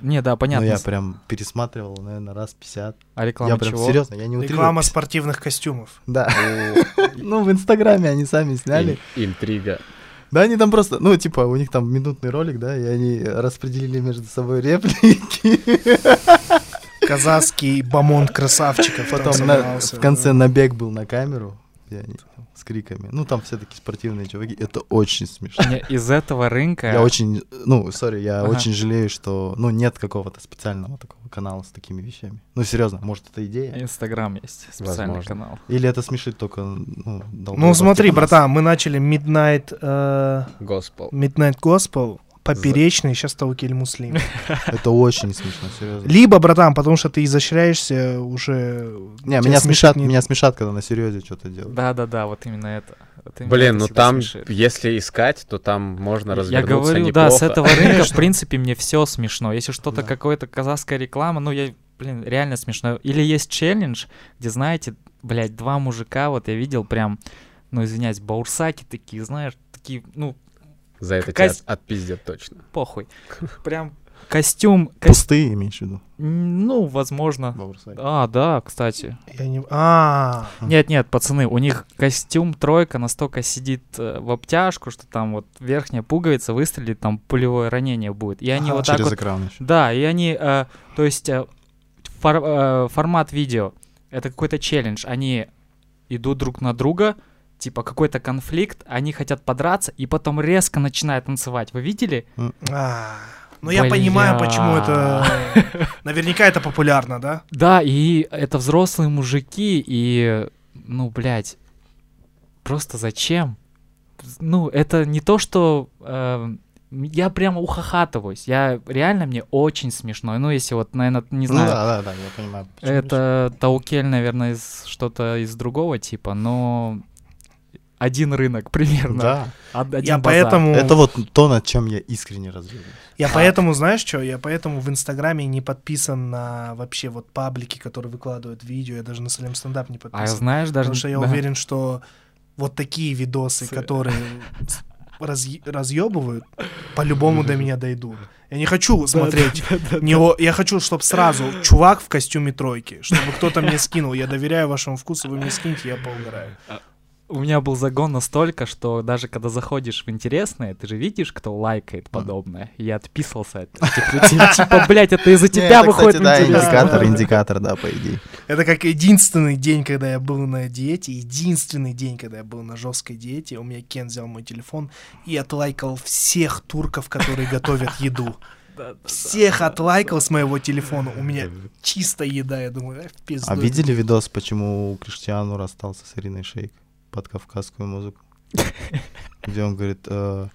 Не, да, ну понятно. я прям пересматривал, наверное, раз 50. А реклама Я прям чего? серьезно, я не утрирую. Реклама спортивных костюмов. Да. Ну, в Инстаграме они сами сняли. Ин- Интрига. Да, они там просто, ну, типа, у них там минутный ролик, да, и они распределили между собой реплики. Казахский бомонд красавчиков. Потом на- в конце набег был на камеру, они там с криками. Ну, там все такие спортивные чуваки. Это очень смешно. Не, из этого рынка... Я очень, ну, сори, я Ага. очень жалею, что, ну, нет какого-то специального такого канала с такими вещами. Ну, серьезно, может, это идея? Инстаграм есть, специальный Возможно. канал. Или это смешит только, ну, Ну смотри, братан, мы начали Midnight, э, Госпел. Midnight Gospel, поперечный, сейчас Таукель Муслим. Это очень смешно, серьезно. Либо, братан, потому что ты изощряешься уже... Не, меня смешат, меня смешат, когда на серьезе что-то делают. Да-да-да, вот именно это. Блин, ну там, смешит. если искать, то там можно Я развернуться говорю, неплохо. да, с этого рынка, в принципе, мне все смешно. Если что-то, Да. какая-то казахская реклама, ну, я, блин, реально смешно. Или есть челлендж, где, знаете, блядь, два мужика, вот я видел прям, ну, извиняюсь, баурсаки такие, знаешь, такие, ну, За это Какая тебя отпиздят точно. похуй. Прям костюм, кос- Пустые, имеешь в виду? ну, возможно. Баурсаки. А, да, кстати. Я не... А, Нет, нет, пацаны, у них костюм тройка настолько сидит э, в обтяжку, что там вот верхняя пуговица выстрелит, там пулевое ранение будет. И они вот так Через вот экран еще. Да, и они, э, то есть э, фор- э, формат видео, это какой-то челлендж. Они идут друг на друга, типа какой-то конфликт, они хотят подраться, и потом резко начинают танцевать. Вы видели? а. Ну я понимаю, почему это... Наверняка это популярно, да? Да, и это взрослые мужики, и, ну, блядь, просто зачем? Ну, это не то, что... э, я прямо ухахатываюсь. Я реально мне очень смешно. Ну, если вот, наверное, не Ну знаю, да, да, да, я понимаю. Это Таукель, наверное, из что-то из другого типа, но один рынок примерно. Да. Од- один Я базар. поэтому... Это вот то, над чем я искренне развиваюсь. Я поэтому, знаешь что, я поэтому в Инстаграме не подписан на вообще вот паблики, которые выкладывают видео, я даже на Салем Стендап не А подписан. знаешь, даже... Потому что я да. уверен, что вот такие видосы, С- которые разъ- разъебывают, по-любому до меня дойдут. Я не хочу смотреть. не о- я хочу, чтобы сразу чувак в костюме тройки, чтобы кто-то мне скинул. Я доверяю вашему вкусу, вы мне скиньте, я поугараю. У меня был загон настолько, что даже когда заходишь в интересное, ты же видишь, кто лайкает подобное. Я отписывался от этих людей. Типа, блядь, это из-за тебя выходит да, индикатор, Да. индикатор, да, по идее. Это как единственный день, когда я был на диете, единственный день, когда я был на жесткой диете, у меня Кен взял мой телефон и отлайкал всех турков, которые готовят еду. Всех отлайкал с моего телефона. У меня чистая еда, я думаю, в пизду. А видели видос, почему Криштиану расстался с Ириной Шейк под кавказскую музыку? Где он говорит, «Э,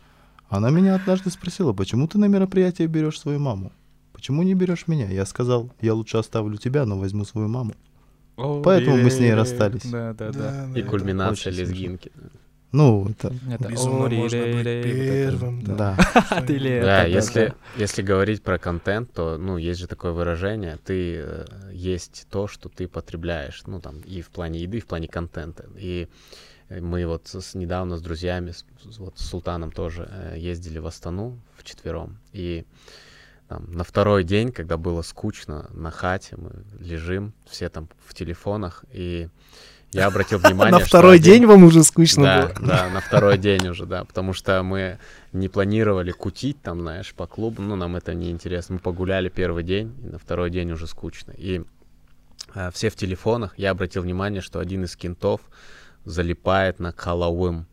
она меня однажды спросила, почему ты на мероприятие берешь свою маму? Почему не берешь меня? Я сказал, я лучше оставлю тебя, но возьму свою маму. Поэтому мы с ней расстались. Да, да, да. И смешно. лезгинки. Ну, это, Это Безумно можно быть первым. да. Да, если, да. если говорить про контент, то, ну, есть же такое выражение, ты э, есть то, что ты потребляешь, ну, там, и в плане еды, и в плане контента. И мы вот с, недавно с друзьями, с, с- вот с Султаном тоже э, ездили в Астану вчетвером, и там, на второй день, когда было скучно на хате, мы лежим, все там в телефонах, и я обратил внимание, На второй один- день вам уже скучно да, было. да, на второй день уже, да, потому что мы не планировали кутить там, знаешь, по клубу, ну, нам это не интересно. Мы погуляли первый день, и на второй день уже скучно. И э, все в телефонах, я обратил внимание, что один из кентов залипает на Хэллоуин.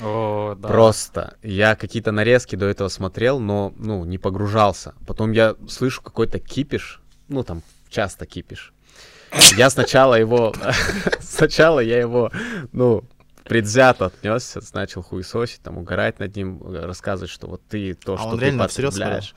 О, да. Просто. Я какие-то нарезки до этого смотрел, но, ну, не погружался. Потом я слышу какой-то кипиш, ну, там часто кипиш. Я сначала его, сначала я его, ну, предвзято отнесся, начал хуесосить, там, угорать над ним, рассказывать, что вот ты то, А что он ты реально потребляешь.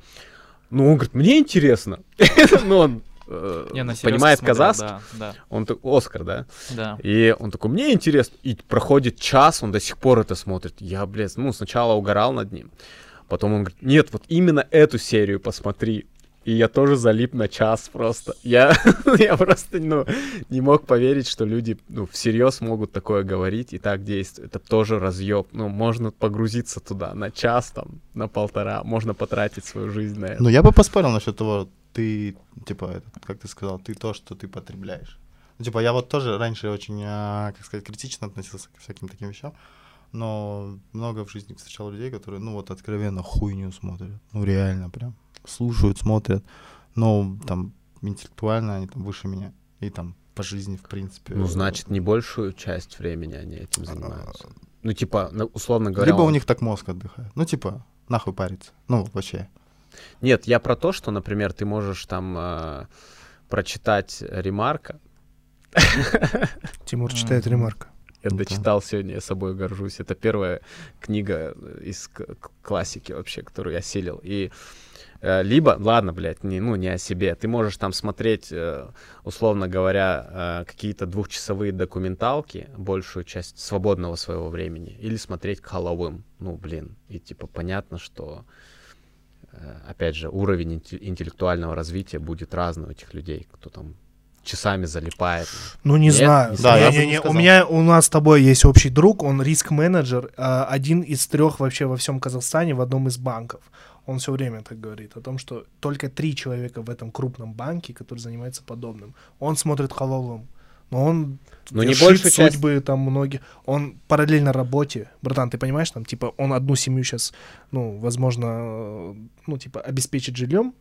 Ну, он говорит, мне интересно. Ну, он э, Не, понимает казахский, Да, да, он Оскар, да? да. И он такой, мне интересно. И проходит час, он до сих пор это смотрит. Я, блядь, ну, сначала угорал над ним. Потом он говорит, нет, вот именно эту серию посмотри. И я тоже залип на час просто. Я, я просто, ну, не мог поверить, что люди, ну, всерьез могут такое говорить и так действовать. Это тоже разъеб. Ну, можно погрузиться туда на час, там, на полтора. Можно потратить свою жизнь на это. Ну, я бы поспорил насчет того, ты, типа, как ты сказал, ты то, что ты потребляешь. Ну, типа, я вот тоже раньше очень, а, как сказать, критично относился к всяким таким вещам, но много в жизни встречал людей, которые, ну, вот откровенно хуйню смотрят. Ну, реально прям. Слушают, смотрят. Но там интеллектуально они там выше меня. И там по жизни, в принципе. Ну, значит, не большую часть времени они этим занимаются. Ну, типа, условно говоря... Либо у он- них так мозг отдыхает. Ну, типа, нахуй париться. Ну, вообще. Нет, я про то, что, например, ты можешь там э, прочитать ремарка. Тимур читает ремарка. Я Ну-ка. дочитал сегодня, я собой горжусь. Это первая книга из классики вообще, которую я осилил. И э, либо, ладно, блядь, не, ну, не о себе. Ты можешь там смотреть, э, условно говоря, э, какие-то двухчасовые документалки, большую часть свободного своего времени, или смотреть Хэллоуин. Ну, блин, и типа понятно, что опять же, уровень инте- интеллектуального развития будет разный у этих людей, кто там часами залипает. Ну, не Нет, знаю. не Да, я Не-не-не, не У меня, у нас с тобой есть общий друг, он риск-менеджер, а, один из трех вообще во всем Казахстане в одном из банков. Он все время так говорит о том, что только три человека в этом крупном банке, которые занимаются подобным. Он смотрит халалом, но он Но не вершит большую часть- судьбы там многие. Он параллельно работе. Братан, ты понимаешь, там, типа, он одну семью сейчас, ну, возможно, э, ну, типа, обеспечит жильем,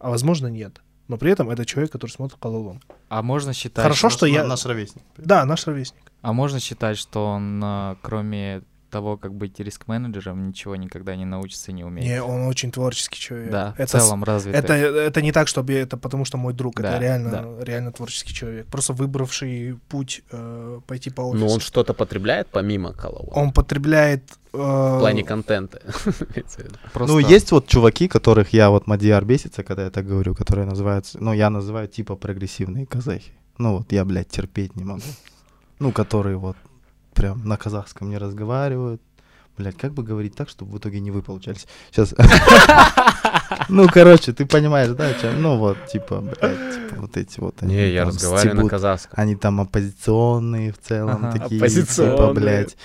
а возможно, нет. Но при этом это человек, который смотрит халалом. А можно считать... Хорошо, Наш- что я- Наш ровесник. Да, наш ровесник. А можно считать, что он, а, кроме того, как быть риск-менеджером, ничего никогда не научится и не умеет? Не, он очень творческий человек. Да, в это, с- целом развит. это, это не так, чтобы это потому, что мой друг. Да, это реально, да. реально творческий человек. Просто выбравший путь э, пойти по офису. Ну, он что-то потребляет помимо Хэллоуина? Он потребляет... э, В плане контента. в. Просто- Ну, есть вот чуваки, которых я, вот Мадьяр бесится, когда я так говорю, которые называются, ну, я называю типа прогрессивные казахи. Ну, вот я, блядь, терпеть не могу. Ну, которые вот прям на казахском не разговаривают. Блядь, как бы говорить так, чтобы в итоге не вы получались? Сейчас. Ну, короче, ты понимаешь, да? о чём? Ну, вот, типа, блядь, типа, вот эти вот. они Не, я разговариваю на казахском. Они там оппозиционные в целом, такие, Оппозиционные. типа, блядь.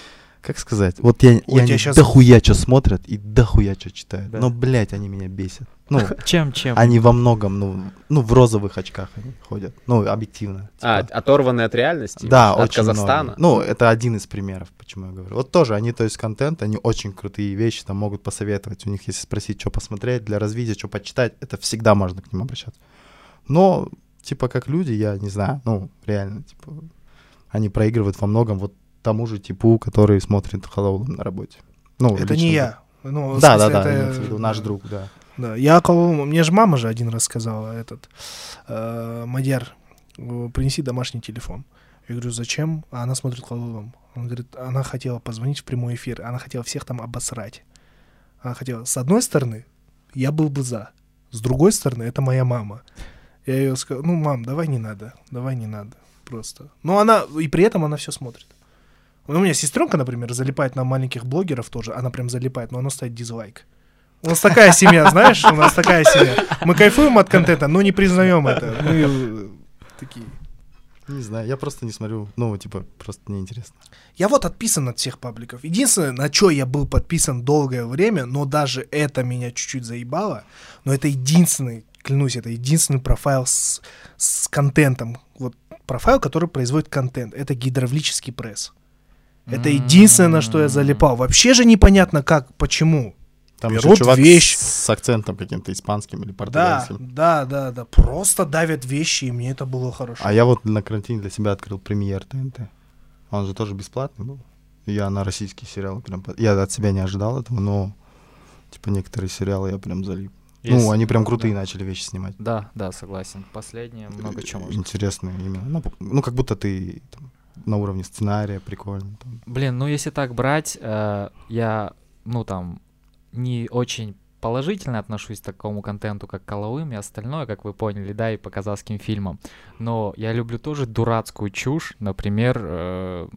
Как сказать? Вот я, Вот они я щас- дохуя что смотрят и дохуя что читают. Да. Но, блядь, они меня бесят. Ну, Чем, чем? они во многом, ну, ну, в розовых очках они ходят. Ну, объективно. А, типа. оторванные от реальности? да, От очень Казахстана? многие. Ну, это один из примеров, почему я говорю. Вот тоже они, то есть, контент, они очень крутые вещи там могут посоветовать. У них, если спросить, что посмотреть для развития, что почитать, это всегда можно к ним обращаться. Но, типа, как люди, я не знаю, ну, реально, типа, они проигрывают во многом вот тому же типу, который смотрит Хэллоуин на работе. Ну, Это не да. я. Ну, Да, да, смысле, да, это- имеется в виду наш друг, да. Да, я колол, мне же мама же один раз сказала, этот, э, Мадьяр, э, принеси домашний телефон. Я говорю, зачем? А она смотрит кололом. Он говорит, она хотела позвонить в прямой эфир, она хотела всех там обосрать. Она хотела, с одной стороны, я был бы за, с другой стороны, это моя мама. Я ее сказал, ну, мам, давай не надо, давай не надо, просто. Но она, и при этом она все смотрит. Ну, У меня сестренка, например, залипает на маленьких блогеров тоже, она прям залипает, но она ставит дизлайк. У нас такая семья, знаешь, у нас такая семья. Мы кайфуем от контента, но не признаем это. Мы э, такие. Не знаю, я просто не смотрю, ну, типа, просто неинтересно. Я вот отписан от всех пабликов. Единственное, на что я был подписан долгое время, но даже это меня чуть-чуть заебало, но это единственный, клянусь, это единственный профайл с, с контентом. Вот профайл, который производит контент. Это гидравлический пресс. Это единственное, на что я залипал. Вообще же непонятно как, почему. Там Берут еще чувак вещь. с акцентом каким-то испанским или Да, португальским. да, да, да. Просто давят вещи, и мне это было хорошо. А я вот на карантине для себя открыл премьер ТНТ. Он же тоже бесплатный был. Я на российские сериалы прям... Я от себя не ожидал этого, но типа некоторые сериалы я прям залип. Есть- Ну, они прям да. крутые начали вещи снимать. Да, да, согласен. Последнее много чего. Интересные именно. Ну, ну, как будто ты там, на уровне сценария прикольно. там. Блин, ну если так брать, э, я, ну там, не очень положительно отношусь к такому контенту, как Коловым и остальное, как вы поняли, да, и по казахским фильмам. Но я люблю тоже дурацкую чушь, например, э,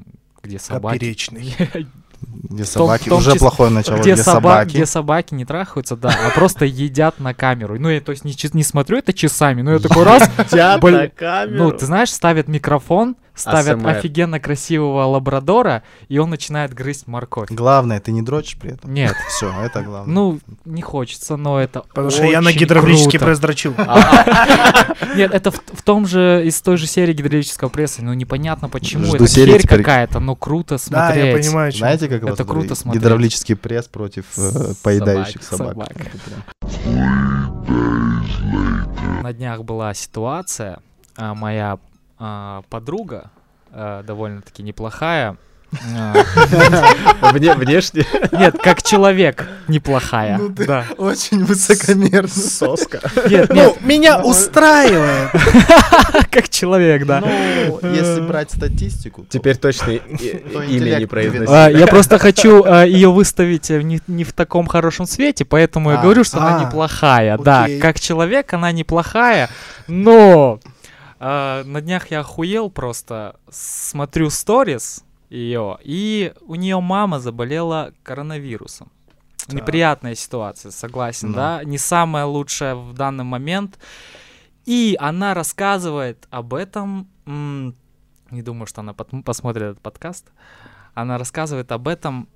где собаки... Поперечный. Где собаки, том уже числе- плохое начало, где, где, соба- собаки. где собаки не трахаются, да, а просто едят на камеру. Ну, я то есть не, чис- не смотрю это часами, но я такой раз, Едят на камеру. ну, ты знаешь, ставят микрофон, ставят офигенно красивого лабрадора, и он начинает грызть морковь. Главное, ты не дрочишь при этом. Нет, Все, это главное. ну, не хочется, но это Потому что я на очень гидравлический круто. пресс дрочил. Нет, это в, в том же, из той же серии гидравлического пресса, ну непонятно почему, Жду это серии херь теперь. какая-то, но круто Да, смотреть. я понимаю, чё. Знаете, как это круто смотреть. гидравлический пресс против э, поедающих Собак, собак. собак. На днях была ситуация, а, моя а, подруга, а, довольно-таки неплохая, Внешне нет, как человек неплохая, Ну ты-. Очень высокомерно. соска. Нет, нет, Ну, меня устраивает. как человек, да. Ну, если брать статистику, Теперь точно имя не произносить. А, Я просто хочу ее выставить э, не, в таком хорошем свете, поэтому я А, говорю, что она а, неплохая. Да, как человек она неплохая, но а, на днях я охуел просто. Смотрю сторис ее, и у нее мама заболела коронавирусом. Так. Неприятная ситуация, согласен, Ну. да? Не самая лучшая в данный момент. И она рассказывает об этом. не думаю, что она посмотрит этот подкаст. Она рассказывает об этом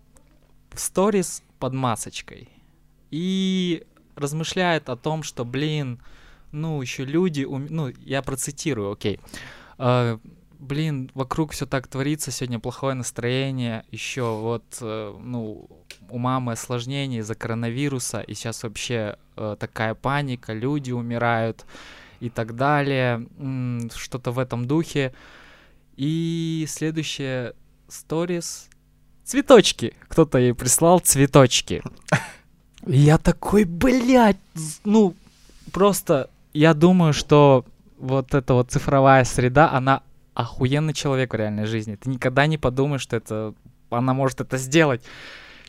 в сторис под масочкой. И размышляет о том, что, блин, ну, еще люди, ум- ну, я процитирую, окей. Э, блин, вокруг все так творится, сегодня плохое настроение, еще вот, э, ну, у мамы осложнения из-за коронавируса, и сейчас вообще э, такая паника, люди умирают и так далее, что-то в этом духе. И следующее сторис цветочки. Кто-то ей прислал цветочки. Я такой, блядь, ну, просто я думаю, что вот эта вот цифровая среда, она охуенный человек в реальной жизни. Ты никогда не подумаешь, что это она может это сделать.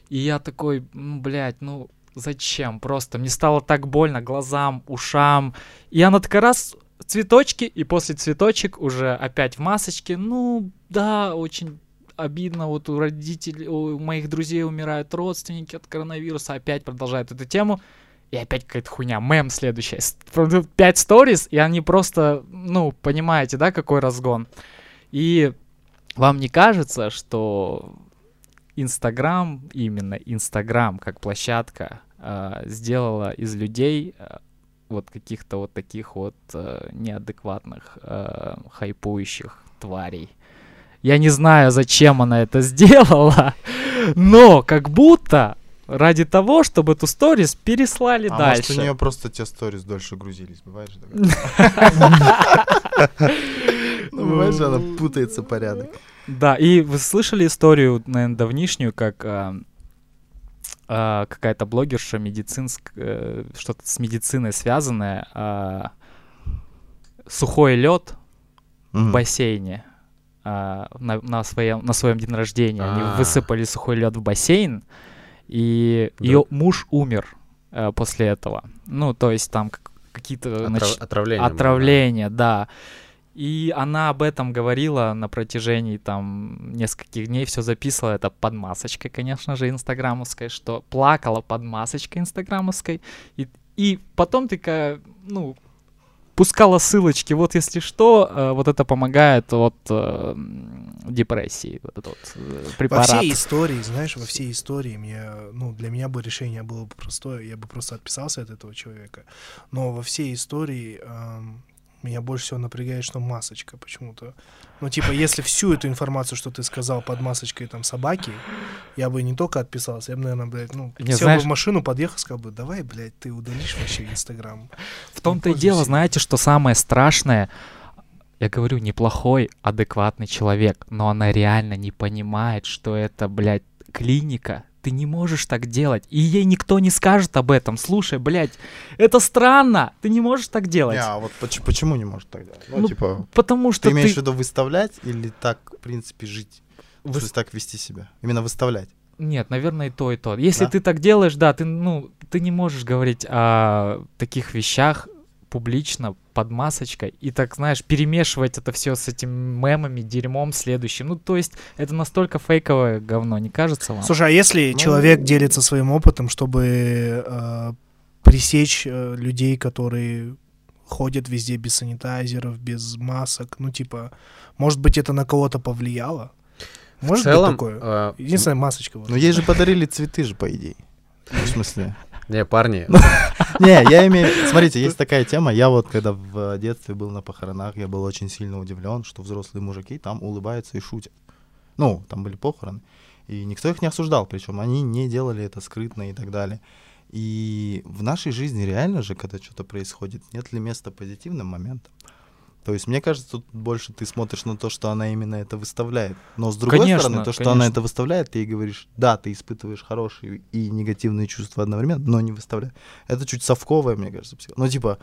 И я такой, ну, блядь, ну, зачем? Просто мне стало так больно глазам, ушам. И она такая раз цветочки, и после цветочек уже опять в масочке. Ну, да, очень обидно, вот у родителей, у моих друзей умирают родственники от коронавируса, опять продолжают эту тему. И опять какая-то хуйня, мем следующая. Правда, Пять сториз, и они просто, ну, понимаете, да, какой разгон. И вам не кажется, что Инстаграм, именно Инстаграм как площадка, а, сделала из людей а, вот каких-то вот таких вот а, неадекватных, а, хайпующих тварей. Я не знаю, зачем она это сделала, но как будто ради того, чтобы эту сторис переслали А дальше. может, у нее просто те сторис дольше грузились, бывает же? Ну, бывает же, она путается порядок. Да, и вы слышали историю, наверное, давнишнюю, как а, а, какая-то блогерша медицинск, э, что-то с медициной связанное, а, сухой лед в бассейне на, на своем, на своем день рождения. Они высыпали сухой лед в бассейн, и Да. ее муж умер э, после этого. Ну, то есть там как- какие-то Отрав- нач- Отравление. было, да. Да. И она об этом говорила на протяжении там нескольких дней, все записывала это под масочкой, конечно же, инстаграмовской, что плакала под масочкой инстаграмовской. И, и потом такая, ну, пускала ссылочки, вот если что, э, вот это помогает от э, депрессии, вот этот вот, э, Во препарат. всей истории, знаешь, во всей истории мне, ну, для меня бы решение было бы простое, я бы просто отписался от этого человека. Но во всей истории эм, меня больше всего напрягает, что масочка почему-то. Ну, типа, если всю эту информацию, что ты сказал под масочкой там собаки, я бы не только отписался, я бы, наверное, блядь, ну, Не, сел знаешь- бы в машину, подъехал, сказал бы, давай, блядь, ты удалишь вообще Инстаграм. В том-то и дело, знаете, что самое страшное, я говорю, неплохой, адекватный человек, но она реально не понимает, что это, блядь, клиника, ты не можешь так делать. И ей никто не скажет об этом. Слушай, блядь, это странно. Ты не можешь так делать. Не, а вот поч- почему не может так делать? Ну, Ну, типа, Потому что ты ты... имеешь в виду выставлять или так, в принципе, жить? В смысле, так вести себя? Именно выставлять. Нет, наверное, и то, и то. Если Да? ты так делаешь, да, ты, ну, ты не можешь говорить о таких вещах публично, под масочкой, и так, знаешь, перемешивать это все с этим мемами, дерьмом следующим. Ну, то есть, это настолько фейковое говно, не кажется вам? Слушай, а если Ну- человек делится своим опытом, чтобы э, пресечь э, людей, которые ходят везде без санитайзеров, без масок, ну, типа, может быть, это на кого-то повлияло? Может в целом, быть такое? э, Единственная масочка. вот. Но ей же подарили цветы же, по идее. Ну, В смысле? Не, парни, Не, я имею... Смотрите, есть такая тема. Я вот, когда в детстве был на похоронах, я был очень сильно удивлен, что взрослые мужики там улыбаются и шутят. Ну, там были похороны. И никто их не осуждал, причем они не делали это скрытно и так далее. И в нашей жизни реально же, когда что-то происходит, нет ли места позитивным моментам? То есть, мне кажется, тут больше ты смотришь на то, что она именно это выставляет. Но с другой Конечно, стороны, то, что она конечно. это выставляет, ты ей говоришь, да, ты испытываешь хорошие и негативные чувства одновременно, но не выставляй. Это чуть совковое, мне кажется, Ну, типа,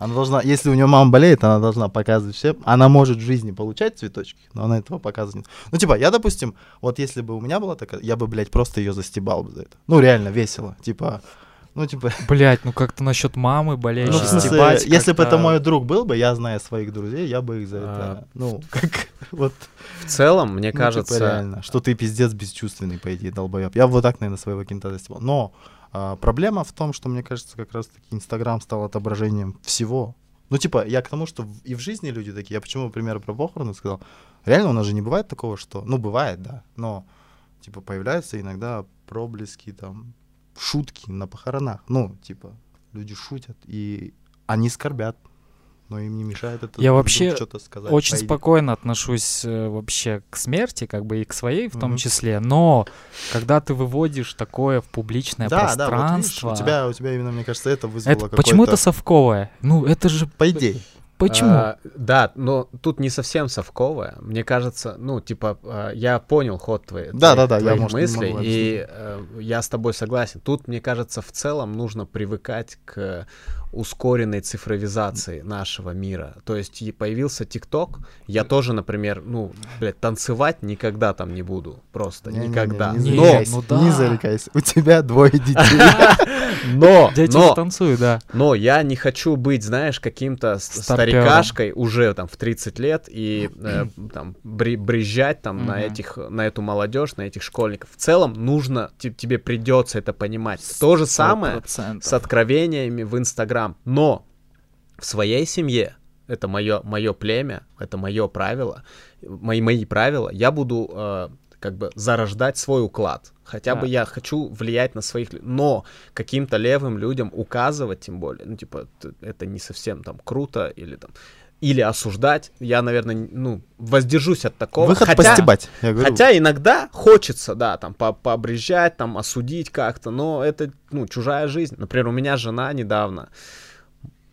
она должна, если у нее мама болеет, она должна показывать всем. Она может в жизни получать цветочки, но она этого показывает. Ну, типа, я, допустим, вот если бы у меня была такая, я бы, блядь, просто ее застебал бы за это. Ну, реально весело. Типа, ну, типа, Блять, ну как-то насчет мамы ну, болеющей в смысле, стебать если бы это мой друг был бы, я зная своих друзей, я бы их за это, А, ну, как, вот, в целом, мне ну, типа, кажется, реально, что ты пиздец бесчувственный, по идее, долбоеб. Я бы вот так, наверное, своего кента застебал. Но а, проблема в том, что, мне кажется, как раз-таки Инстаграм стал отображением всего. Ну, типа, я к тому, что и в жизни люди такие. Я почему, пример, про похороны сказал. Реально у нас же не бывает такого, что... Ну, бывает, да, но, типа, появляются иногда проблески, там, шутки на похоронах. Ну, типа, люди шутят, и они скорбят, но им не мешает это Я вообще сказать. Очень по идее. спокойно отношусь э, вообще к смерти, как бы и к своей в том Мгм. числе, но когда ты выводишь такое в публичное Да, да, вот видишь, пространство, у тебя, у тебя именно, мне кажется, это вызвало это, почему это совковое? Ну, это же По идее. Почему? А, да, но тут не совсем совковое. Мне кажется, ну, типа, а, я понял ход твоей, Да, твоих- да, да, я, твоих может, не мыслей, могу и э, я с тобой согласен. Тут, мне кажется, в целом нужно привыкать к ускоренной цифровизации нашего мира. То есть появился ТикТок, я тоже, например, ну, блядь, танцевать никогда там не буду, просто Не-не-не, никогда. Не, Не, но, зарекайся, ну да. не зарекайся. У тебя двое детей. но, Дети но, же танцуют, да. Но я не хочу быть, знаешь, каким-то старикашкой уже там в 30 лет и э, там бри- брезжать там на этих, на эту молодежь, на этих школьников. В целом нужно, те- тебе придется это понимать. То же самое 100%. с откровениями в Инстаграм. Но в своей семье, это мое, мое племя, это мое правило, мои, мои правила, я буду э, как бы зарождать свой уклад. Хотя бы Да. я хочу влиять на своих, но каким-то левым людям указывать, тем более, ну типа это не совсем там круто или там или осуждать, я, наверное, ну воздержусь от такого. Выход хотя, постебать. Я говорю, Хотя иногда хочется, да, там, по пообрежать, там, осудить как-то, но это, ну, чужая жизнь. Например, у меня жена недавно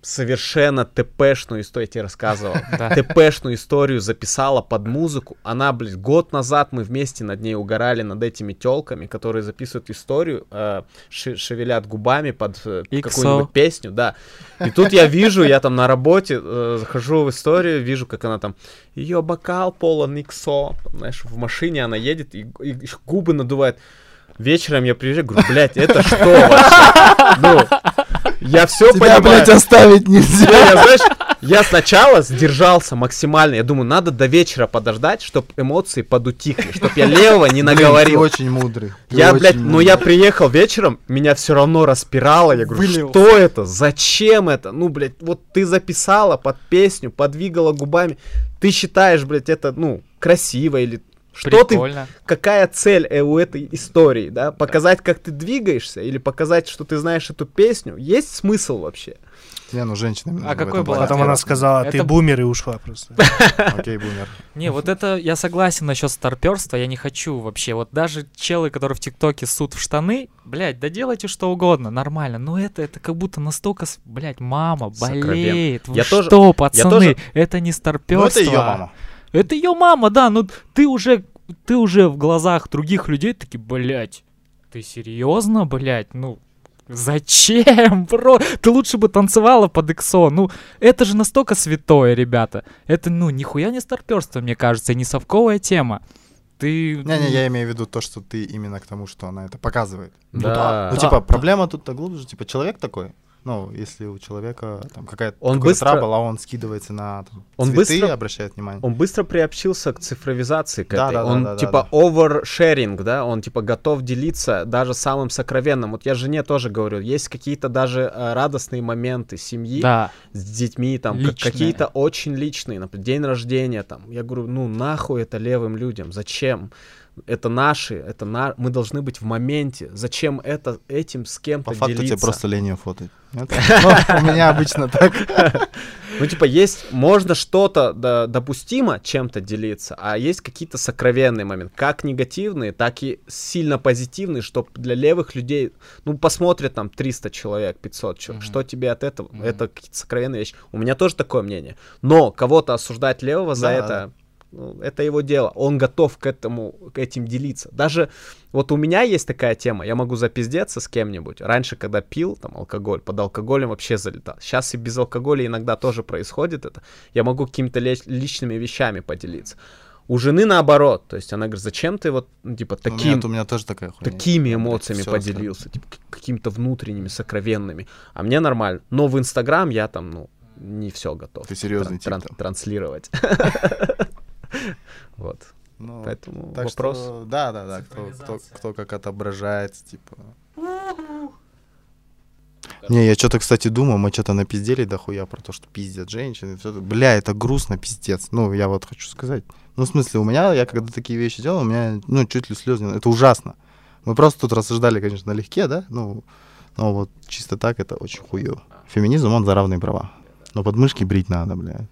совершенно ТПшную историю, я тебе рассказывал. ТПшную историю записала под музыку. Она, блядь, год назад мы вместе над ней угорали над этими телками, которые записывают историю, э, ше- шевелят губами под э, какую-нибудь песню, да. И тут я вижу, я там на работе э, захожу в историю, вижу, как она там, ее бокал полон иксо, знаешь, в машине она едет и, и губы надувает. Вечером я приезжаю, говорю, блядь, это что вообще? Ну, я все Тебя, понимаю. блядь, оставить нельзя. Я, знаешь, я сначала сдержался максимально. Я думаю, надо до вечера подождать, чтобы эмоции подутихли, чтобы я левого не Блин, ты наговорил. очень мудрый. Ты Я, очень блядь, ну мудрый. я приехал вечером, меня все равно распирало. Я говорю, Вылился. что это? Зачем это? Ну, блядь, вот ты записала под песню, подвигала губами. Ты считаешь, блядь, это, ну, красиво или... Что ты Прикольно. какая цель э, у этой истории, да? Показать, как ты двигаешься, или показать, что ты знаешь эту песню? Есть смысл вообще? Не, ну женщина. А какой была? Потом она сказала, ты Это- бумер и ушла просто. Окей, бумер. Не, вот это я согласен насчет старперства, я не хочу вообще. Вот даже челы, которые в ТикТоке ссут в штаны, блядь, да делайте что угодно, нормально. Но это, это как будто настолько, блядь, мама болеет. Я тоже- что, пацаны, это не Ну старперство. это ее мама. Это ее мама, да, ну ты уже, ты уже в глазах других людей такие, блядь, Ты серьезно, блядь? Ну, зачем, бро? Ты лучше бы танцевала под иксо. Ну, это же настолько святое, ребята. Это, ну, нихуя не старперство, мне кажется, и не совковая тема. Ты... Не-не, я имею в виду то, что ты именно к тому, что она это показывает. Да. Ну, Да, типа, да. проблема тут-то глубже, типа, человек такой. Ну, если у человека там какая-то Он быстро- трабл, а он скидывается на там, Он цветы, быстро- обращает внимание. Он быстро приобщился к цифровизации, к Да, этой. да, да, он да, да, типа да. овершеринг, да, он типа готов делиться даже самым сокровенным. Вот я жене тоже говорю, есть какие-то даже э, радостные моменты семьи Да. с детьми, там, как- Личные. какие-то очень личные, например, день рождения, там. Я говорю, ну нахуй это левым людям, зачем? Это наши, это на... мы должны быть в моменте. Зачем это этим с кем-то По факту делиться? тебе просто лень фотать. Ну, У меня обычно так. Ну, типа, есть, можно что-то допустимо чем-то делиться, а есть какие-то сокровенные моменты, как негативные, так и сильно позитивные, чтобы для левых людей, ну, посмотрят там 300 человек, 500 человек, что тебе от этого? Это какие-то сокровенные вещи. У меня тоже такое мнение. Но кого-то осуждать левого за это, это его дело. Он готов к этому, к этим делиться. Даже вот у меня есть такая тема, я могу запиздеться с кем-нибудь. Раньше, когда пил там алкоголь, под алкоголем вообще залетал. Сейчас и без алкоголя иногда тоже происходит это. Я могу какими-то личными вещами поделиться. У жены наоборот, то есть она говорит, зачем ты вот, ну, типа, У меня- таким, У меня тоже такая хуйня. такими эмоциями всё поделился, типа, какими-то внутренними, сокровенными. А мне нормально. Но в Инстаграм я там, ну, не все готов. Ты серьезный тран- тип там. транслировать. Вот. Ну, Поэтому так вопрос. что, да, да, да, кто, кто, кто как отображается, типа. Не, я что-то, кстати, думаю, мы что-то напиздели дохуя про то, что пиздят женщины. всё это. Бля, это грустно, пиздец. Ну, я вот хочу сказать. Ну, в смысле, у меня, я когда такие вещи делал, у меня, ну, чуть ли слезы. не- Это ужасно. Мы просто тут рассуждали, конечно, налегке, да? Ну, но вот чисто так это очень хуево. Феминизм, он за равные права. Но подмышки брить надо, бля.